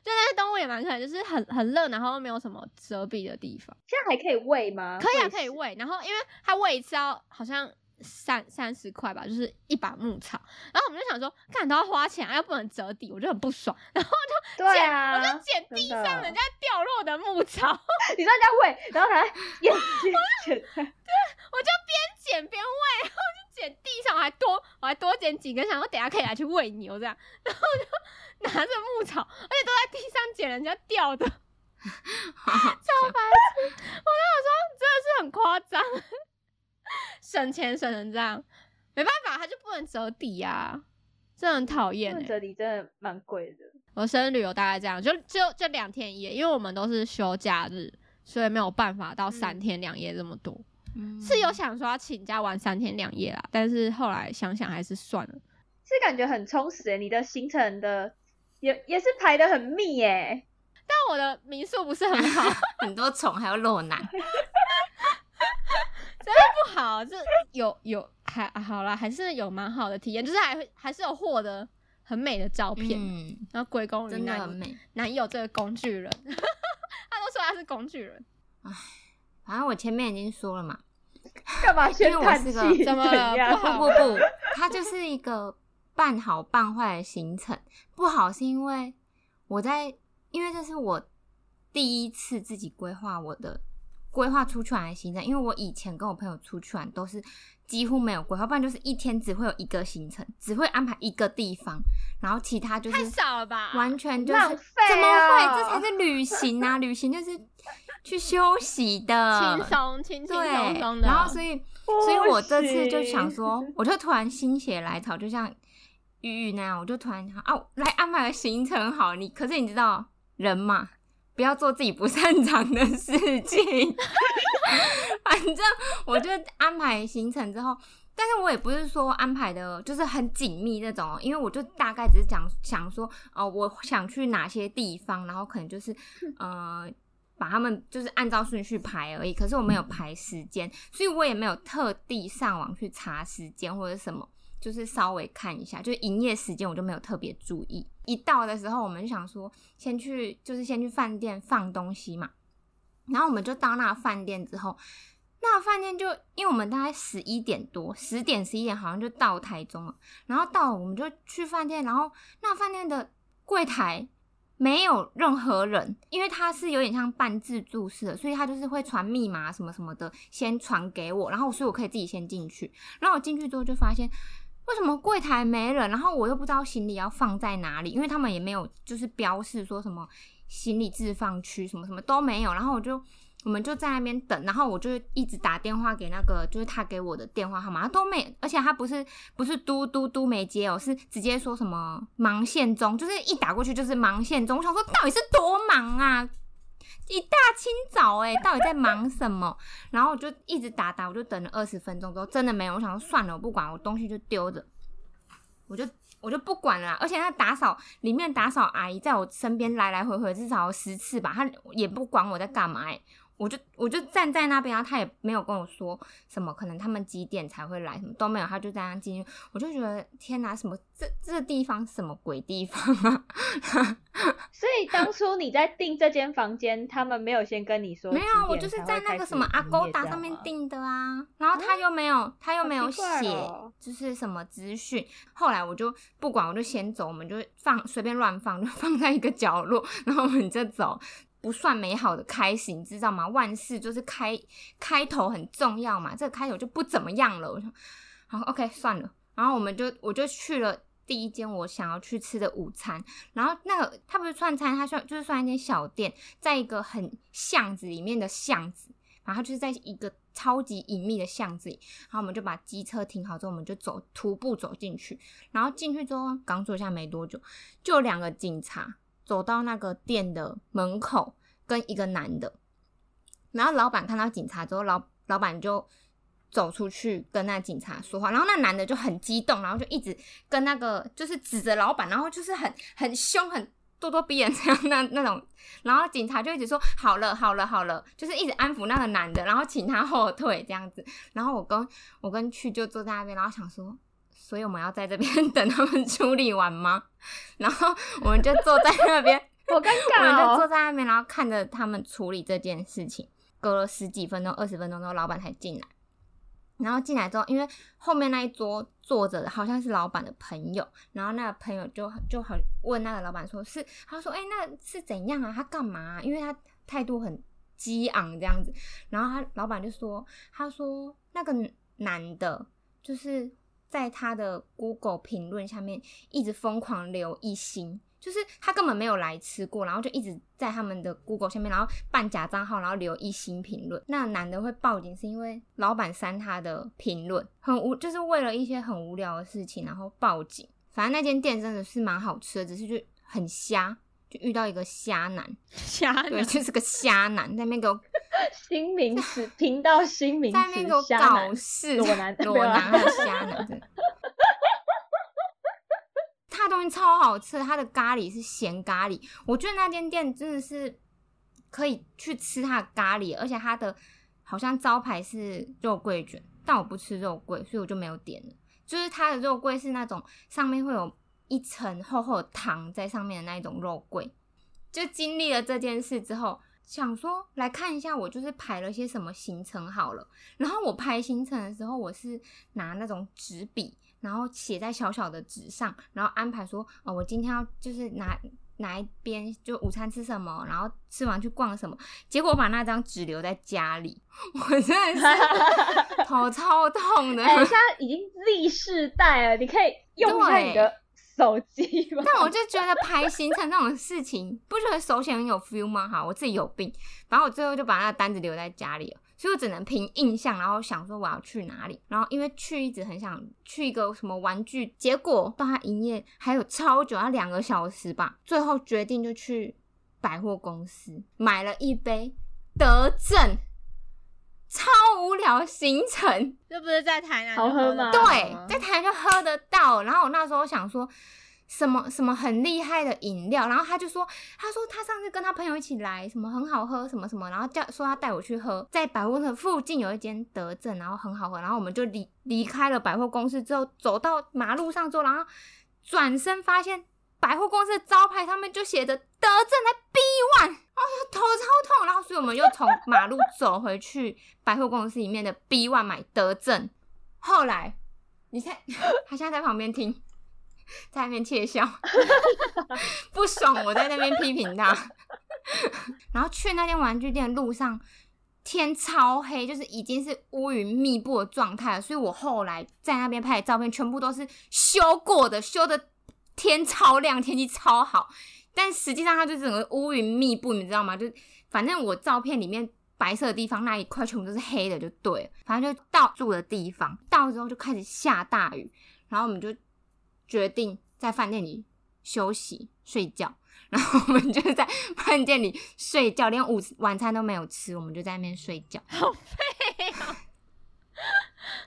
Speaker 4: 就那些动物也蛮可爱，就是很很热，然后又没有什么遮蔽的地方。
Speaker 3: 现在还可以喂吗？
Speaker 4: 可以啊，可以喂。然后因为它喂一次要好像三三十块吧，就是一把牧草。然后我们就想说，干都要花钱、啊，又不能折抵，我就很不爽。然后捡，
Speaker 3: 对啊，
Speaker 4: 我就捡地上人家掉落的牧草。
Speaker 3: 你说人家喂，然后还眼睛卷在，
Speaker 4: 我就边捡边喂，然后就捡地上，还多我还多捡几根，想说等下可以拿去喂牛这样，然后就拿着牧草，而且都在地上捡人家掉的，超白痴！我跟你说真的是很夸张，省钱省成这样，没办法，他就不能折抵呀、真的很讨厌哎。
Speaker 3: 这里真的蛮贵的。
Speaker 4: 我生日旅游大概这样，就就就两天一夜，因为我们都是休假日，所以没有办法到三
Speaker 3: 嗯
Speaker 4: 天两夜这么多。
Speaker 2: 嗯
Speaker 4: 是有想说要请假玩三天两夜啦，但是后来想想还是算了。
Speaker 3: 是感觉很充实耶，你的行程的也也是排的很密耶。
Speaker 4: 但我的民宿不是很好，
Speaker 2: 很多虫，还有落难，真的，
Speaker 4: 不好，这有有还好啦，还是有蛮好的体验，就是还会还是有获得很美的照片，
Speaker 2: 嗯，
Speaker 4: 然后归功于
Speaker 2: 真的
Speaker 4: 男
Speaker 2: 很美。
Speaker 4: 男友这个工具人，他都说他是工具人，唉
Speaker 2: 反正我前面已经说了嘛，
Speaker 3: 干嘛先
Speaker 2: 因为我
Speaker 3: 叹气？
Speaker 4: 怎么了不
Speaker 2: 不不不，它就是一个半好半坏的行程。不好是因为我在，因为这是我第一次自己规划我的规划出去玩的行程，因为我以前跟我朋友出去玩都是几乎没有规划，不然就是一天只会有一个行程，只会安排一个地方，然后其他就
Speaker 4: 太
Speaker 2: 是
Speaker 4: 少了吧？
Speaker 2: 完全就是
Speaker 3: 浪费
Speaker 2: 怎么
Speaker 3: 哦
Speaker 2: 会？这才是旅行啊！旅行就是去休息的，
Speaker 4: 轻松轻轻松松的，
Speaker 2: 然后所以，所以我这次就想
Speaker 3: 不
Speaker 2: 说，我就突然心血来潮，就像玉玉那样，我就突然想啊，来安排个行程好你。可是你知道人嘛，不要做自己不擅长的事情。反正我就安排行程之后，但是我也不是说安排的就是很紧密那种哦，因为我就大概只是讲想说，哦、我想去哪些地方，然后可能就是呃。把他们就是按照顺序排而已，可是我没有排时间，所以我也没有特地上网去查时间或者什么，就是稍微看一下，就是营业时间我就没有特别注意。一到的时候，我们就想说先去，就是先去饭店放东西嘛，然后我们就到那饭店之后，那饭店就因为我们大概十一点多，十点十一点好像就到台中了，然后到了我们就去饭店，然后那饭店的柜台没有任何人，因为他是有点像半自助式的，所以他就是会传密码什么什么的，先传给我，然后所以我可以自己先进去。然后我进去之后就发现，为什么柜台没人？然后我又不知道行李要放在哪里，因为他们也没有就是标示说什么行李置放区什么什么都没有。然后我就我们就在那边等，然后我就一直打电话给那个就是他给我的电话号码，他都没，而且他不是不是嘟嘟嘟没接哦，是直接说什么忙线中，就是一打过去就是忙线中。我想说到底是多忙啊？一大清早哎、到底在忙什么？然后我就一直打打，我就等了二十分钟之后，真的没有。我想说算了，我不管，我东西就丢着，我就我就不管了。而且那打扫里面打扫阿姨在我身边来来回回至少有十次吧，她也不管我在干嘛、我就我就站在那边，然后他也没有跟我说什么，可能他们几点才会来，什么都没有，他就这样进去，我就觉得天哪，什么这这地方什么鬼地方啊？
Speaker 3: 所以当初你在订这间房间，他们没有先跟你说
Speaker 2: 没有啊，我就是在那个什么阿
Speaker 3: 营
Speaker 2: 勾达上面订的啊，然后他又没有，他又没有写
Speaker 3: 哦
Speaker 2: 就是什么资讯。后来我就不管，我就先走，我们就放随便乱放，就放在一个角落，然后我们就走。不算美好的开始，你知道吗？万事就是开开头很重要嘛，这个开头就不怎么样了。我说好，OK，算了。然后我们就我就去了第一间我想要去吃的午餐，然后那个它不是串餐，它算就是算一间小店，在一个很巷子里面的巷子，然后就是在一个超级隐秘的巷子里，然后我们就把机车停好之后，我们就走徒步走进去，然后进去之后刚坐下没多久，就两个警察走到那个店的门口，跟一个男的，然后老板看到警察之后，老老板就走出去跟那警察说话，然后那男的就很激动，然后就一直跟那个就是指着老板，然后就是很很凶很。咄咄逼人这样那那种，然后警察就一直说好了好了好了，就是一直安抚那个男的，然后请他后退这样子。然后我跟我跟去就坐在那边，然后想说，所以我们要在这边 等他们处理完吗？然后我们就坐在那边，
Speaker 3: 好尴
Speaker 2: 我们就。坐在那边，然后看着他们处理这件事情。隔了十几分钟、二十分钟之后，老板才进来。然后进来之后，因为后面那一桌坐着的好像是老板的朋友，然后那个朋友就就很问那个老板说：“是？”他说：“哎、那是怎样啊？他干嘛啊、因为他态度很激昂这样子。”然后他老板就说：“他说那个男的，就是在他的 Google 评论下面一直疯狂留一星，就是他根本没有来吃过，然后就一直在他们的 Google 下面，然后办假账号，然后留一星评论。那男的会报警，是因为老板删他的评论，很无，就是为了一些很无聊的事情，然后报警。反正那间店真的是蛮好吃的，只是就很瞎，就遇到一个瞎男，
Speaker 4: 瞎
Speaker 2: 对，就是个瞎男在那边给我
Speaker 3: 新名词，频道新名词
Speaker 2: 在那边给我搞
Speaker 3: 男。
Speaker 2: 事，
Speaker 3: 裸男
Speaker 2: 裸男还有虾男。他的东西超好吃，他的咖喱是咸咖喱，我觉得那间店真的是可以去吃他的咖喱，而且他的好像招牌是肉桂卷，但我不吃肉桂，所以我就没有点了。就是它的肉桂是那种上面会有一层厚厚的糖在上面的那一种肉桂。就经历了这件事之后，想说来看一下我就是排了些什么行程好了。然后我排行程的时候，我是拿那种纸笔，然后写在小小的纸上，然后安排说，哦，我今天要就是拿哪一边就午餐吃什么，然后吃完去逛什么。结果把那张纸留在家里，我真的是 头超痛的。
Speaker 3: 哎、现在已经 Z 世代了，你可以用一下你的手机？
Speaker 2: 但我就觉得排行程这种事情，不觉得手写很有 feel 吗？哈，我自己有病。反正我最后就把那个单子留在家里了，所以我只能凭印象，然后想说我要去哪里。然后因为去一直很想去一个什么玩具，结果到它营业还有超久，要两个小时吧。最后决定就去百货公司买了一杯德政，超无聊行程。
Speaker 4: 这不是在台南
Speaker 3: 好喝吗
Speaker 2: 对，在台南就喝得到。然后我那时候想说。什么什么很厉害的饮料，然后他就说，他说他上次跟他朋友一起来，什么很好喝，什么什么，然后叫说他带我去喝，在百货公司附近有一间德政，然后很好喝，然后我们就离离开了百货公司之后，走到马路上之后，然后转身发现百货公司的招牌上面就写着德政才 B one，然后头超痛，然后所以我们又从马路走回去百货公司里面的 B one 买德政，后来你猜他现在在旁边听。在那边窃笑，不爽我在那边批评他。然后去那间玩具店路上，天超黑，就是已经是乌云密布的状态了。所以我后来在那边拍的照片，全部都是修过的，修的天超亮，天气超好。但实际上它就整个乌云密布，你知道吗？就反正我照片里面白色的地方那一块全部都是黑的，就对了。反正就到住的地方，到之后就开始下大雨，然后我们就。决定在饭店里休息睡觉，然后我们就在饭店里睡觉，连午晚餐都没有吃，我们就在那边睡觉。
Speaker 4: 好废哦！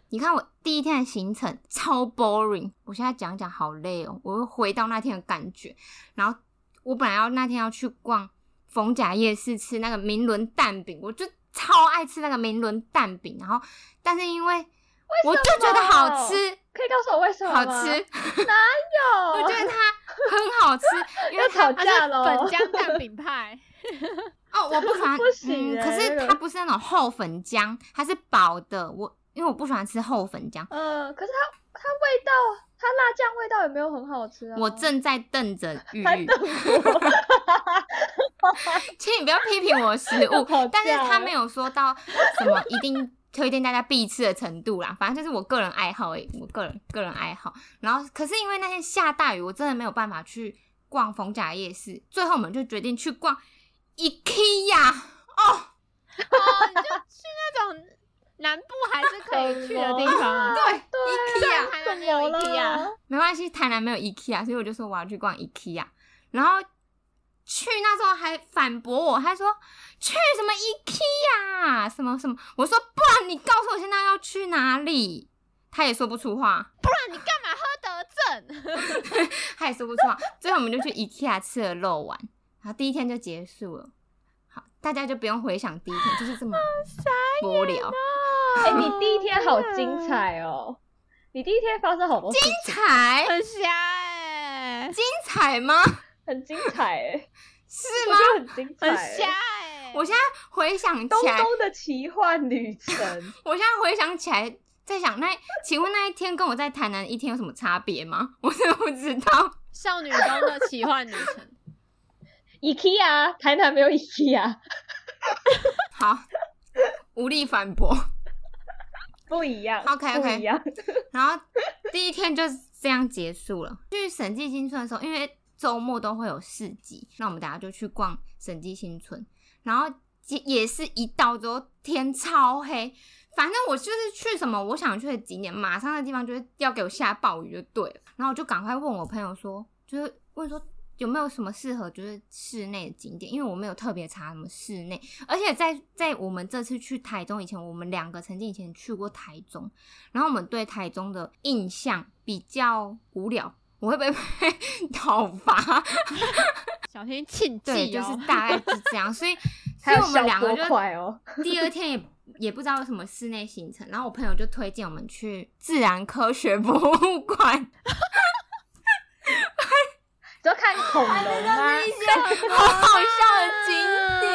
Speaker 2: 你看我第一天的行程超 boring，我现在讲讲好累哦，我又回到那天的感觉。然后我本来要那天要去逛逢甲夜市吃那个明伦蛋饼，我就超爱吃那个明伦蛋饼，然后但是因为我就觉得好吃。
Speaker 3: 可以告诉我为什么
Speaker 2: 好？吃，
Speaker 3: 哪有？
Speaker 2: 我觉得它很好吃，因为它
Speaker 3: 架喽！
Speaker 4: 粉浆蛋饼派，
Speaker 2: 哦，我不喜欢，
Speaker 3: 不行
Speaker 2: 可是它不是那种厚粉浆，它是薄的。我因为我不喜欢吃厚粉浆，
Speaker 3: 嗯，可是它它味道，它辣酱味道也没有很好吃啊。
Speaker 2: 我正在瞪着 玉玉，请你不要批评我的食物，但是他没有说到什么一定推荐大家必吃的程度啦，反正就是我个人爱好而已，我个人个人爱好。然后可是因为那天下大雨，我真的没有办法去逛逢甲夜市，最后我们就决定去逛 IKEA 哦。
Speaker 4: 哦，你就去那种南部还是可以去的地方啊。
Speaker 2: 对
Speaker 3: 对
Speaker 2: ，IKEA
Speaker 4: 台南没有 IKEA？
Speaker 2: 没关系，台南没有 IKEA，所以我就说我要去逛 IKEA。然后去那时候还反驳我，他说去什么 IKEA 什么什么，我说不然你告诉我现在要去哪里，他也说不出话，
Speaker 4: 不然你干嘛喝德政？
Speaker 2: 他也说不出话。最后我们就去 IKEA 吃了肉丸，然后第一天就结束了。好，大家就不用回想第一天，就是这么无聊。
Speaker 3: 哎、你第一天好精彩哦！你第一天发生好多事情，
Speaker 2: 彩
Speaker 4: 很瞎哎、
Speaker 2: 精彩吗？
Speaker 3: 很精彩哎，
Speaker 2: 是吗？
Speaker 3: 很精彩
Speaker 4: 很
Speaker 3: 欸。
Speaker 4: 瞎哎、
Speaker 2: 我现在回想
Speaker 3: 东
Speaker 2: 起来，
Speaker 3: 东的奇幻旅程，
Speaker 2: 我现在回想起来，在想那，请问那一天跟我在台南一天有什么差别吗？我真的不知道。
Speaker 4: 少女中的奇幻旅程。
Speaker 3: IKEA 台南没有 IKEA，
Speaker 2: 好，无力反驳。
Speaker 3: 不一样。一样。
Speaker 2: 然后第一天就这样结束了。去审计新村的时候，因为周末都会有市集，那我们大家就去逛审计新村。然后也也是一到之后天超黑，反正我就是去什么我想去的景点，马上那地方就是要给我下暴雨就对了。然后我就赶快问我朋友说，就是问说。有没有什么适合就是室内的景点？因为我没有特别查什么室内，而且在在我们这次去台中以前，我们两个曾经以前去过台中，然后我们对台中的印象比较无聊，我会不会被 讨伐？
Speaker 4: 小心庆
Speaker 2: 对，
Speaker 4: 忌哦！
Speaker 2: 就是大概是这样，所以 所以我们两个就第二天也也不知道有什么室内行程，然后我朋友就推荐我们去自然科学博物馆，
Speaker 3: 恐龙吗？
Speaker 2: 好好笑的景点。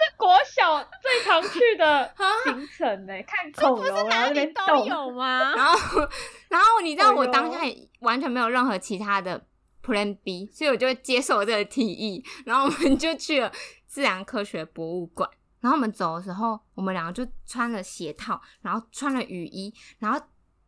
Speaker 3: 是国小最常去的行程呢，看恐龙，然后
Speaker 4: 哪里
Speaker 3: 那边
Speaker 4: 都。有 吗？
Speaker 2: 然后，然后你知道我当下也完全没有任何其他的 Plan B，所以我就接受这个提议，然后我们就去了自然科学博物馆。然后我们走的时候，我们两个就穿了鞋套，然后穿了雨衣，然后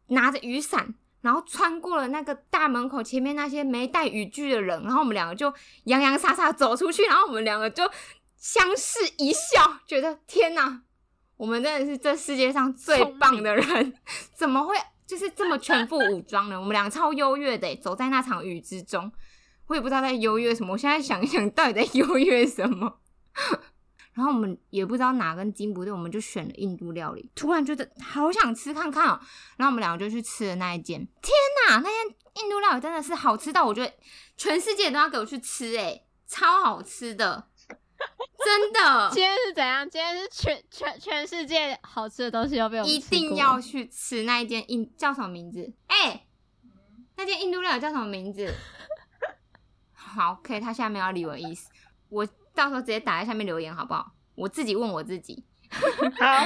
Speaker 2: 拿着雨伞，然后穿过了那个大门口前面那些没带雨具的人，然后我们两个就洋洋洒洒走出去，然后我们两个就相视一笑，觉得天哪，我们真的是这世界上最棒的人，怎么会就是这么全副武装呢？我们两个超优越的，走在那场雨之中，我也不知道在优越什么。我现在想一想，到底在优越什么？然后我们也不知道哪根筋不对，我们就选了印度料理。突然觉得好想吃看看哦，然后我们两个就去吃了那一间。天哪，那间印度料理真的是好吃到我觉得全世界都要给我去吃诶，超好吃的，真的。
Speaker 4: 今天是怎样？今天是全全全世界好吃的东西都被我
Speaker 2: 一定要去吃那一间印叫什么名字？哎、那间印度料理叫什么名字？好，OK，他现在没有要理我的意思，我到时候直接打在下面留言好不好？我自己问我自己。
Speaker 3: 好，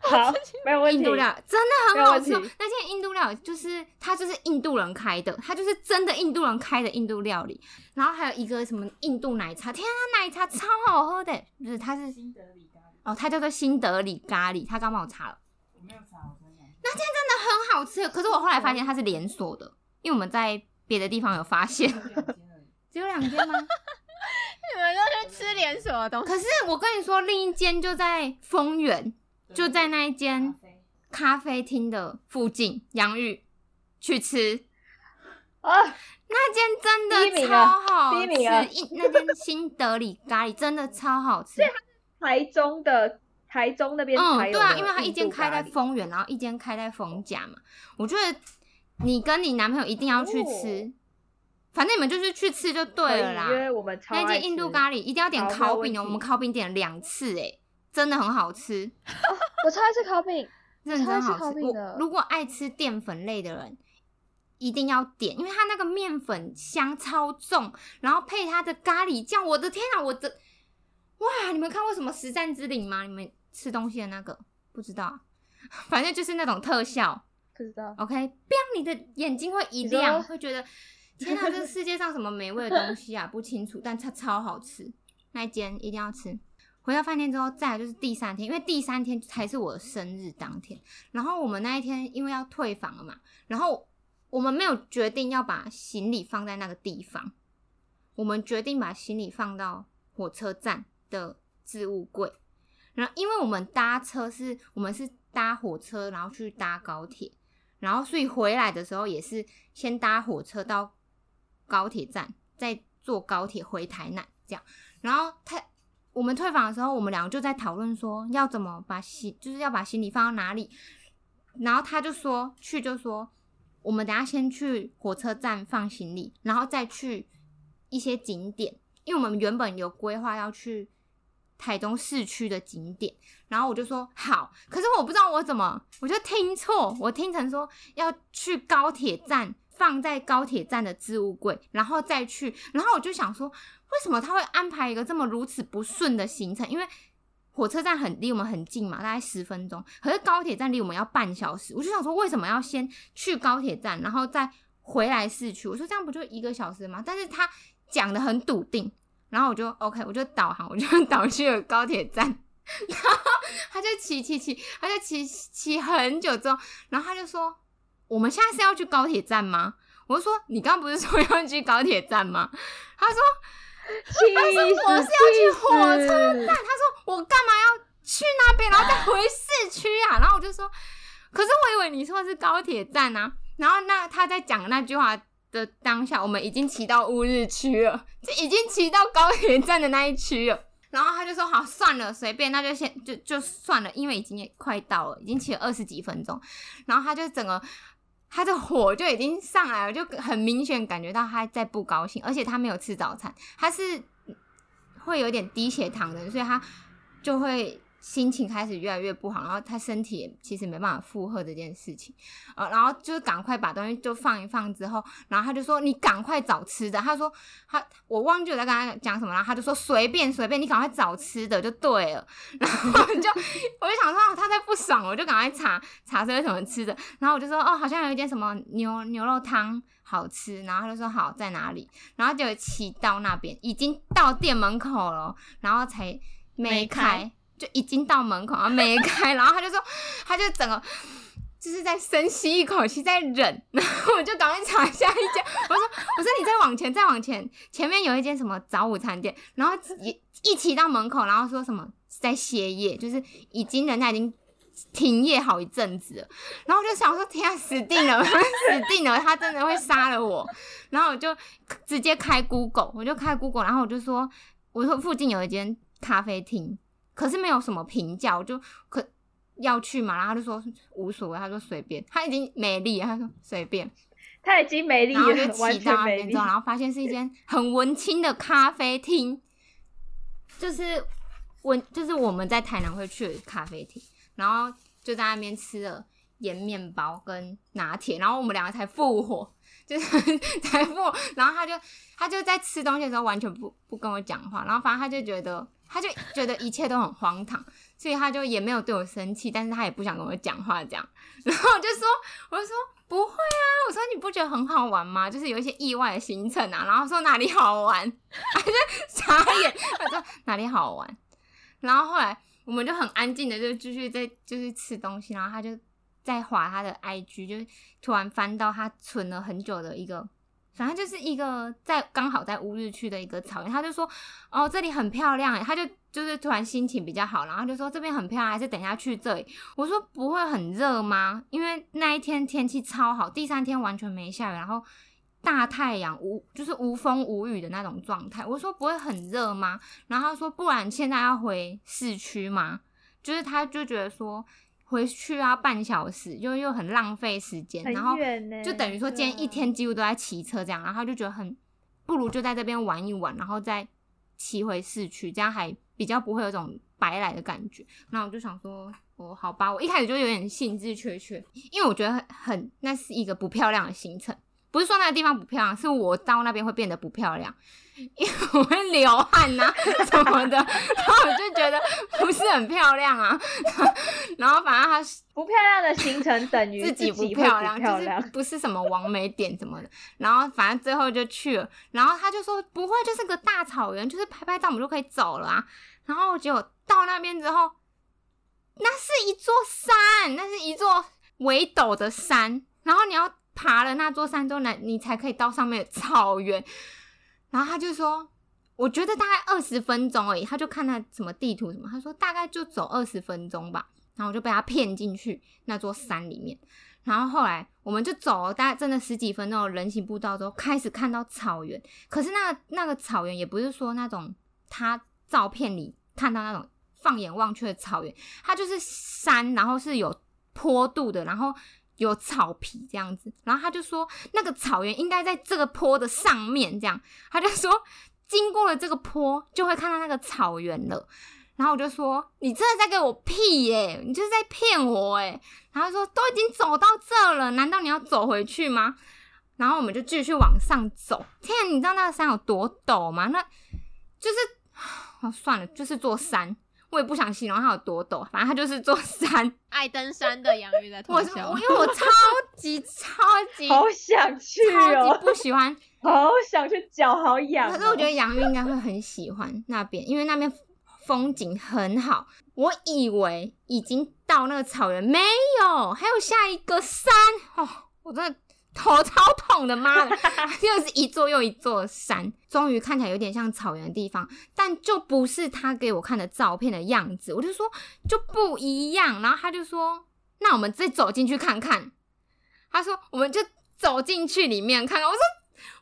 Speaker 3: 好，没有问题。
Speaker 2: 印度料理真的很好吃、那间印度料理就是它就是印度人开的，它就是真的印度人开的印度料理。然后还有一个什么印度奶茶，天啊，奶茶超好喝的，不是它是
Speaker 1: 新德里咖喱，
Speaker 2: 哦，它叫做新德里咖喱，他刚帮我查了。
Speaker 1: 我没有查，我真的。
Speaker 2: 那间真的很好吃，可是我后来发现它是连锁的，因为我们在别的地方有发现，只有两间吗？
Speaker 4: 你们都去吃连锁的东西，
Speaker 2: 可是我跟你说，另一间就在丰原，就在那一间咖啡厅的附近，洋芋去吃，
Speaker 3: 啊，
Speaker 2: 那间真的超好
Speaker 3: 第一名啊。
Speaker 2: 吃，一那间新德里咖喱真的超好吃。
Speaker 3: 台中的台中那边才
Speaker 2: 嗯，对啊，因为它一间开在丰原，然后一间开在丰甲嘛。我觉得你跟你男朋友一定要去吃，
Speaker 3: 哦
Speaker 2: 反正你们就是去吃就对了啦。
Speaker 3: 因为我们超
Speaker 2: 那间印度咖喱一定要点烤饼哦，我们烤饼点了两次哎，真的很 好吃，
Speaker 3: 我超爱吃烤饼，
Speaker 2: 认真
Speaker 3: 超爱吃
Speaker 2: 好吃。我如果爱吃淀粉类的人，一定要点，因为它那个面粉香超重，然后配它的咖喱酱，我的天啊，我的哇！你们看过什么《实战之灵》吗？你们吃东西的那个不知道啊，反正就是那种特效。
Speaker 3: 不知道。
Speaker 2: OK，biang，你的眼睛会一亮，会觉得天哪，这世界上什么美味的东西啊？不清楚，但它超好吃，那一间一定要吃。回到饭店之后，再来就是第三天，因为第三天才是我的生日当天。然后我们那一天因为要退房了嘛，然后我们没有决定要把行李放在那个地方，我们决定把行李放到火车站的置物柜。然后因为我们搭车是我们是搭火车，然后去搭高铁，然后所以回来的时候也是先搭火车到高铁站，再坐高铁回台南这样。然后他我们退房的时候，我们两个就在讨论说要怎么把行，就是要把行李放到哪里。然后他就说去就说我们等下先去火车站放行李，然后再去一些景点，因为我们原本有规划要去台中市区的景点。然后我就说好，可是我不知道我怎么，我就听错，我听成说要去高铁站，放在高铁站的置物柜，然后再去，然后我就想说，为什么他会安排一个这么如此不顺的行程？因为火车站很离我们很近嘛，大概十分钟，可是高铁站离我们要半小时，我就想说，为什么要先去高铁站，然后再回来市区？我说这样不就一个小时吗？但是他讲的很笃定，然后我就 OK，我就导航，我就 导去了高铁站。然后他就骑骑骑，他就骑骑很久之后，然后他就说：“我们现在是要去高铁站吗？”我就说：“你刚不是说要去高铁站吗？”他说：“
Speaker 3: 他说
Speaker 2: 我是要去火车站。”他说：“我干嘛要去那边，然后再回市区啊？”然后我就说：“可是我以为你说的是高铁站啊。”然后那他在讲那句话的当下，我们已经骑到乌日区了，就已经骑到高铁站的那一区了。然后他就说好算了，随便，那就先就就算了，因为已经也快到了，已经骑了二十几分钟。然后他就整个他的火就已经上来了，就很明显感觉到他在不高兴，而且他没有吃早餐，他是会有点低血糖的，所以他就会心情开始越来越不好，然后他身体其实没办法负荷这件事情，呃，然后就是赶快把东西就放一放之后，然后他就说你赶快找吃的，他说他我忘记我在跟他讲什么，然后他就说随便随便，你赶快找吃的就对了，然后就我就想说他在不爽，我就赶快查查是有什么吃的，然后我就说哦好像有一间什么牛牛肉汤好吃，然后他就说好在哪里，然后就骑到那边，已经到店门口了，然后才没开。就已经到门口，然后没开，然后他就说，他就整个就是在深吸一口气，在忍，然后我就赶快查下一家，我说，我说你再往前，再往前，前面有一间什么早午餐店，然后一一骑到门口，然后说什么在歇业，就是已经人家已经停业好一阵子了，然后我就想说，天啊，死定了，死定了，他真的会杀了我，然后我就直接开 Google，我就开 Google，然后我就说，我说附近有一间咖啡厅。可是没有什么评价，我就可要去嘛，然后他就说无所谓，他说随便，他已经美丽，他说随便，
Speaker 3: 他已经美丽
Speaker 2: 然后就骑到 那边之。后，然后发现是一间很文青的咖啡厅，就是文，就是我们在台南会去的咖啡厅，然后就在那边吃了盐面包跟拿铁，然后我们两个才复活，就是才复活，然后他就他就在吃东西的时候完全不不跟我讲话，然后反正他就觉得他就觉得一切都很荒唐，所以他就也没有对我生气，但是他也不想跟我讲话这样，然后我就说我就说不会啊，我说你不觉得很好玩吗？就是有一些意外的行程啊，然后说哪里好玩，他就傻眼，他说哪里好玩，然后后来我们就很安静的就继续在就是吃东西，然后他就在划他的 IG，就是突然翻到他存了很久的一个。反正就是一个在刚好在乌日区的一个草原，他就说哦这里很漂亮哎，他就就是突然心情比较好，然后就说这边很漂亮，还是等一下去这里。我说不会很热吗？因为那一天天气超好，第三天完全没下雨，然后大太阳无就是无风无雨的那种状态。我说不会很热吗？然后他说不然现在要回市区吗？就是他就觉得说回去要半小时，就又很浪费时间，然后就等于说今天一天几乎都在骑车这样，然后他就觉得很不如就在这边玩一玩，然后再骑回市区，这样还比较不会有种白来的感觉。然后我就想说，哦，好吧，我一开始就有点兴致缺缺，因为我觉得很很那是一个不漂亮的行程，不是说那个地方不漂亮，是我到那边会变得不漂亮。因为我会流汗呐、什么的，然后我就觉得不是很漂亮啊。然后反正他
Speaker 3: 不漂亮的行程等于
Speaker 2: 自己
Speaker 3: 不
Speaker 2: 漂亮，
Speaker 3: 漂亮
Speaker 2: 就是不是什么完美点什么的。然后反正最后就去了，然后他就说不会，就是个大草原，就是拍拍照我们就可以走了啊。然后结果到那边之后，那是一座山，那是一座围陡的山，然后你要爬了那座山之后，呢，你才可以到上面的草原。然后他就说。我觉得大概二十分钟而已，他就看那什么地图什么，他说大概就走二十分钟吧，然后我就被他骗进去那座山里面，然后后来我们就走了大概真的十几分钟人行步道之后，开始看到草原，可是那那个草原也不是说那种他照片里看到那种放眼望去的草原，它就是山，然后是有坡度的，然后有草皮这样子，然后他就说那个草原应该在这个坡的上面，这样，他就说经过了这个坡就会看到那个草原了。然后我就说：“你真的在给我屁耶、你就是在骗我哎！”然后说：“都已经走到这了，难道你要走回去吗？”然后我们就继续往上走。天，你知道那个山有多陡吗？那就是，哦，算了，就是座山。我也不想形容它有多陡，反正它就是座山。
Speaker 4: 爱登山的杨玉在
Speaker 2: 我是
Speaker 4: 偷笑
Speaker 2: 我，因。为我超级 超级
Speaker 3: 好想去
Speaker 2: 超级
Speaker 3: 哦，
Speaker 2: 不喜欢
Speaker 3: 好想去，脚好痒哦。
Speaker 2: 可是我觉得杨玉应该会很喜欢那边，因为那边风景很好。我以为已经到那个草原，没有，还有下一个山哦，我真的头超痛的，妈的，又是一座又一座山，终于看起来有点像草原的地方，但就不是他给我看的照片的样子。我就说就不一样，然后他就说，那我们再走进去看看。他说我们就走进去里面看看。我说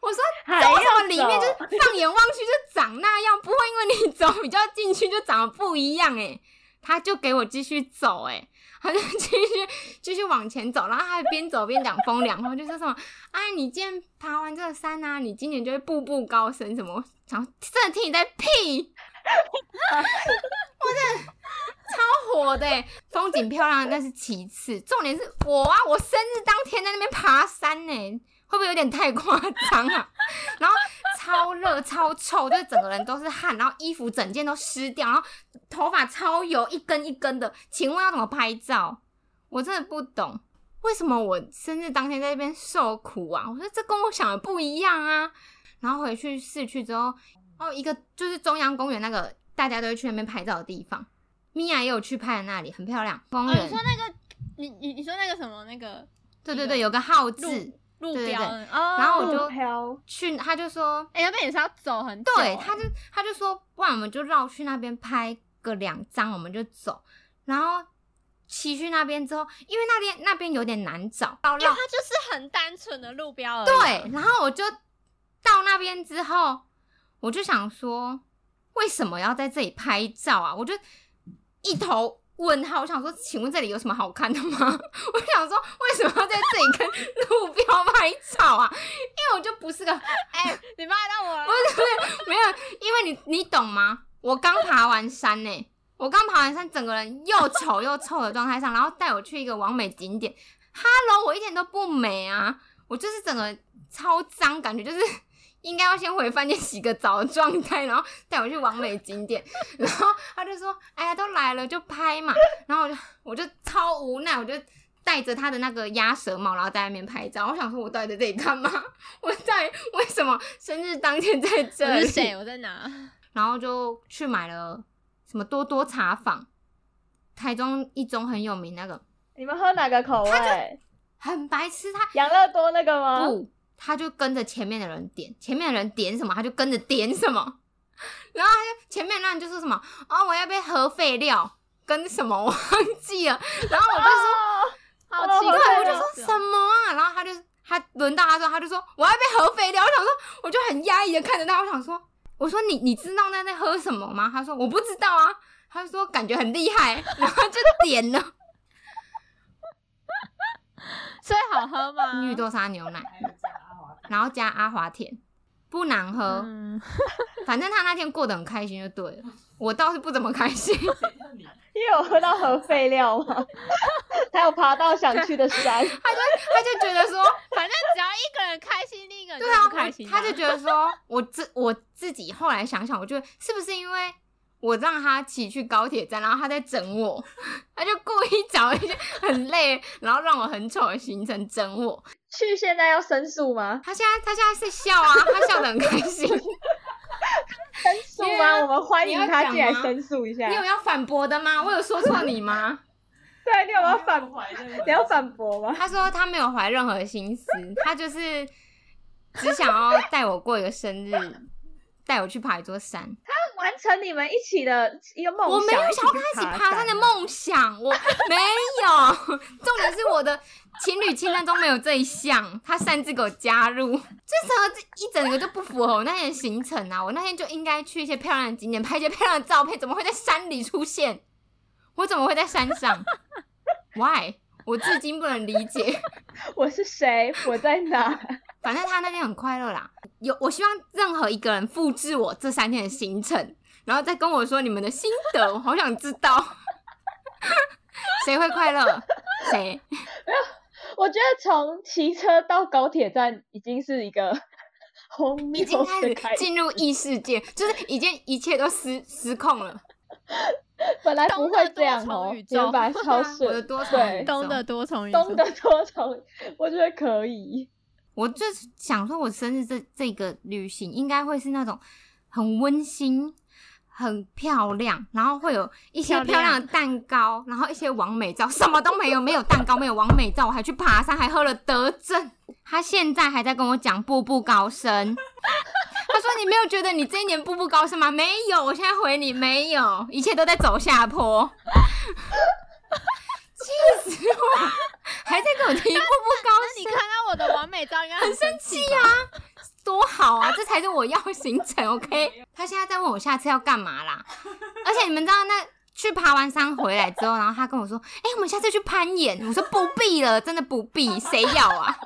Speaker 2: 我说
Speaker 3: 还
Speaker 2: 走什么
Speaker 3: 要
Speaker 2: 里面就
Speaker 3: 是
Speaker 2: 放眼望去就长那样，不会因为你走比较进去就长得不一样诶、他就给我继续走诶、他就继续继续往前走，然后他还边走边讲风凉话，就说什么啊，你今天爬完这个山啊，你今年就会步步高升什么。想真的听你在屁，我真的超火的，风景漂亮那是其次，重点是我啊，我生日当天在那边爬山呢，会不会有点太夸张啊？然后超热超臭，就是整个人都是汗，然后衣服整件都湿掉，然后头发超油，一根一根的。请问要怎么拍照？我真的不懂，为什么我生日当天在那边受苦啊？我说这跟我想的不一样啊。然后回去市区之后，哦，一个就是中央公园那个大家都会去那边拍照的地方，米娅也有去拍的那里，很漂亮。公
Speaker 4: 哦，你说那个，你你你说那个什么那个
Speaker 2: 对对对，有个号字，
Speaker 4: 路标
Speaker 2: 然后我就，去，他就说，
Speaker 4: 哎、那边也是要走很久
Speaker 2: 对，
Speaker 4: 欸
Speaker 2: 他就他就说，不然我们就绕去那边拍个两张，我们就走。然后骑去那边之后，因为那边那边有点难找，
Speaker 4: 因为它就是很单纯的路标而已。
Speaker 2: 对，然后我就到那边之后，我就想说，为什么要在这里拍照啊？我就一头问号，我想说，请问这里有什么好看的吗？我想说，为什么要在这里跟路标拍照啊？因为我就不是个
Speaker 4: 哎、你骂到我了。
Speaker 2: 不是不是没有，因为你你懂吗？我刚爬完山呢、我刚爬完山，整个人又丑又臭的状态上，然后带我去一个完美景点。Hello，我一点都不美啊，我就是整个超脏，感觉就是应该要先回饭店洗个澡的状态，然后带我去完美景点。然后他就说：“哎呀，都来了就拍嘛。”然后我就我就超无奈，我就。戴着他的那个鸭舌帽，然后在外面拍照。我想说，我到底在这里干嘛？我在为什么生日当天在这里？
Speaker 4: 我是谁？我在哪？
Speaker 2: 然后就去买了什么多多茶坊，台中一中很有名那个，
Speaker 3: 你们喝哪个口味？
Speaker 2: 很白痴，他
Speaker 3: 养乐多那个吗？
Speaker 2: 不，他就跟着前面的人点，前面的人点什么他就跟着点什么，然后他就前面那人就说什么哦我要杯核废料跟什么我忘记了，然后我就说。
Speaker 3: 哦，
Speaker 4: 好奇怪，
Speaker 2: 我就说什么啊？然后他就他轮到他说，他就说我要被核废料。我想说，我就很压抑的看着他，我想说，我说你你知道那在喝什么吗？他说我不知道啊。他就说感觉很厉害，然后就点了
Speaker 4: 所以好喝吗？
Speaker 2: 绿豆沙牛奶，然后加阿华田，不难喝。
Speaker 4: 嗯，
Speaker 2: 反正他那天过得很开心就对了，我倒是不怎么开心。
Speaker 3: 因为我喝到核废料吗？他有爬到想去的山，
Speaker 2: 他就他就觉得说，
Speaker 4: 反正只要一个人开心，另一个人就不开心
Speaker 2: 我他就觉得说，我自我自己后来想想，我觉得是不是因为我让他骑去高铁站，然后他在整我，他就故意找一些很累，然后让我很丑的行程整我。
Speaker 3: 去现在要申诉吗？
Speaker 2: 他现在他现在是笑啊，他笑得很开心。
Speaker 3: 申诉吗？我们欢迎他进来申诉一下
Speaker 2: 你。有要反驳的吗？我有说错你吗？
Speaker 3: 对，你有没有反？你要反驳吗？
Speaker 2: 他说他没有怀任何心思，他就是只想要带我过一个生日，带我去爬一座山。
Speaker 3: 他完成你们一起的一个梦想。
Speaker 2: 我没有想要跟
Speaker 3: 一
Speaker 2: 他一起爬山的。梦想，我没有。重点是我的情侣清单中没有这一项，他擅自给我加入，这时候这一整个就不符合我那天的行程啊！我那天就应该去一些漂亮的景点，拍一些漂亮的照片，怎么会在山里出现？我怎么会在山上？Why？我至今不能理解。
Speaker 3: 我是谁？我在哪？
Speaker 2: 反正他那天很快乐啦。有，我希望任何一个人复制我这三天的行程，然后再跟我说你们的心得，我好想知道。谁会快乐？谁？
Speaker 3: 没有我觉得从骑车到高铁站已经是一个 荒
Speaker 2: 已经
Speaker 3: 谬
Speaker 2: 开始。进入异世界，就是已经一切都失失控了。
Speaker 3: 本来不会这样哦
Speaker 4: 东的多重宇，宙
Speaker 3: 把它超
Speaker 2: 我的。多重宇
Speaker 3: 对
Speaker 4: 东的多重宇宙
Speaker 3: 东的多重，我觉得可以。
Speaker 2: 我就是想说，我生日这这个旅行应该会是那种很温馨、很漂亮，然后会有一些
Speaker 4: 漂亮
Speaker 2: 漂亮的蛋糕，然后一些完美照，什么都没有，没有蛋糕，没有完美照，我还去爬山，还喝了德政。他现在还在跟我讲步步高升，他说你没有觉得你这一年步步高升吗？没有，我现在回你没有，一切都在走下坡。气死我！还在跟我提 步步高
Speaker 4: 那你
Speaker 2: 看，
Speaker 4: 看到我的完美照，应该很生气
Speaker 2: 气啊！多好啊！这才是我要的行程，OK？他现在在问我下次要干嘛啦，而且你们知道那去爬完山回来之后，然后他跟我说：“哎、我们下次去攀岩。”我说：“不必了，真的不必，谁要啊？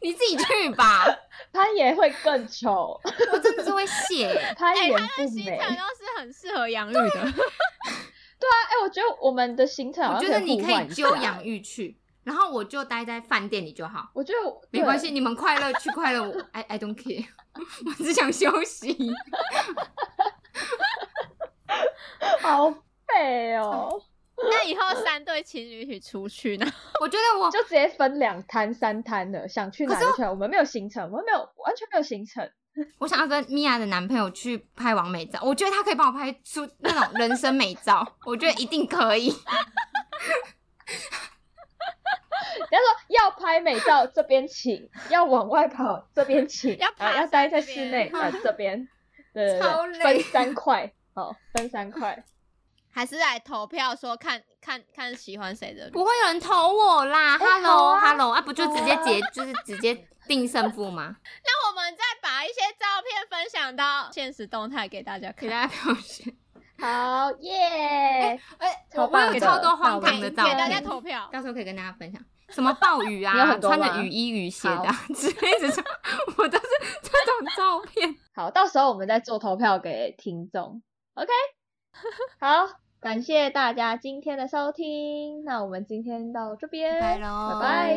Speaker 2: 你自己去吧。
Speaker 3: 攀岩会更丑，”
Speaker 2: 我真的是会谢。
Speaker 3: 攀岩
Speaker 4: 哎他的。行程都是很适合养育的。
Speaker 3: 对啊哎、我觉得我们的行程好像
Speaker 2: 我觉得你可以揪养育去，然后我就待在饭店里就好。
Speaker 3: 我觉得我
Speaker 2: 没关系，你们快乐去快乐，我 I I don't care，我只想休息。
Speaker 3: 好废哦，
Speaker 4: 那以后三对情侣一起出去呢？
Speaker 2: 我觉得我
Speaker 3: 就直接分两摊三摊的，想去哪就去哪。我们没有行程，我们没有完全没有行程。
Speaker 2: 我想要跟米娅的男朋友去拍完美照，我觉得他可以帮我拍出那种人生美照，我觉得一定可以。
Speaker 3: 人家说要拍美照这边请，要往外跑这边请，
Speaker 4: 要爬
Speaker 3: 呃要待在室内
Speaker 4: 啊
Speaker 3: 呃这边，对对
Speaker 2: 超
Speaker 3: 对，
Speaker 2: 累
Speaker 3: 分三块，好，分三块。
Speaker 4: 还是来投票说看看看喜欢谁的
Speaker 2: 不会有人投我啦，Hello
Speaker 3: 啊
Speaker 2: Hello 啊，不就直接 结就是直接定胜负吗？
Speaker 4: 那我们再把一些照片分享到现实动态给大家看，
Speaker 2: 给大家票选。
Speaker 3: 好耶！
Speaker 2: 哎，我有超多荒唐的照片
Speaker 4: 给大家，投票。
Speaker 2: 到时候可以跟大家分享。什么暴雨啊，
Speaker 3: 很多
Speaker 2: 穿着雨衣雨鞋的啊之类的，这我都是这种照片。
Speaker 3: 好，到时候我们再做投票给听众。OK，好，感谢大家今天的收听，那我们今天到这边，拜拜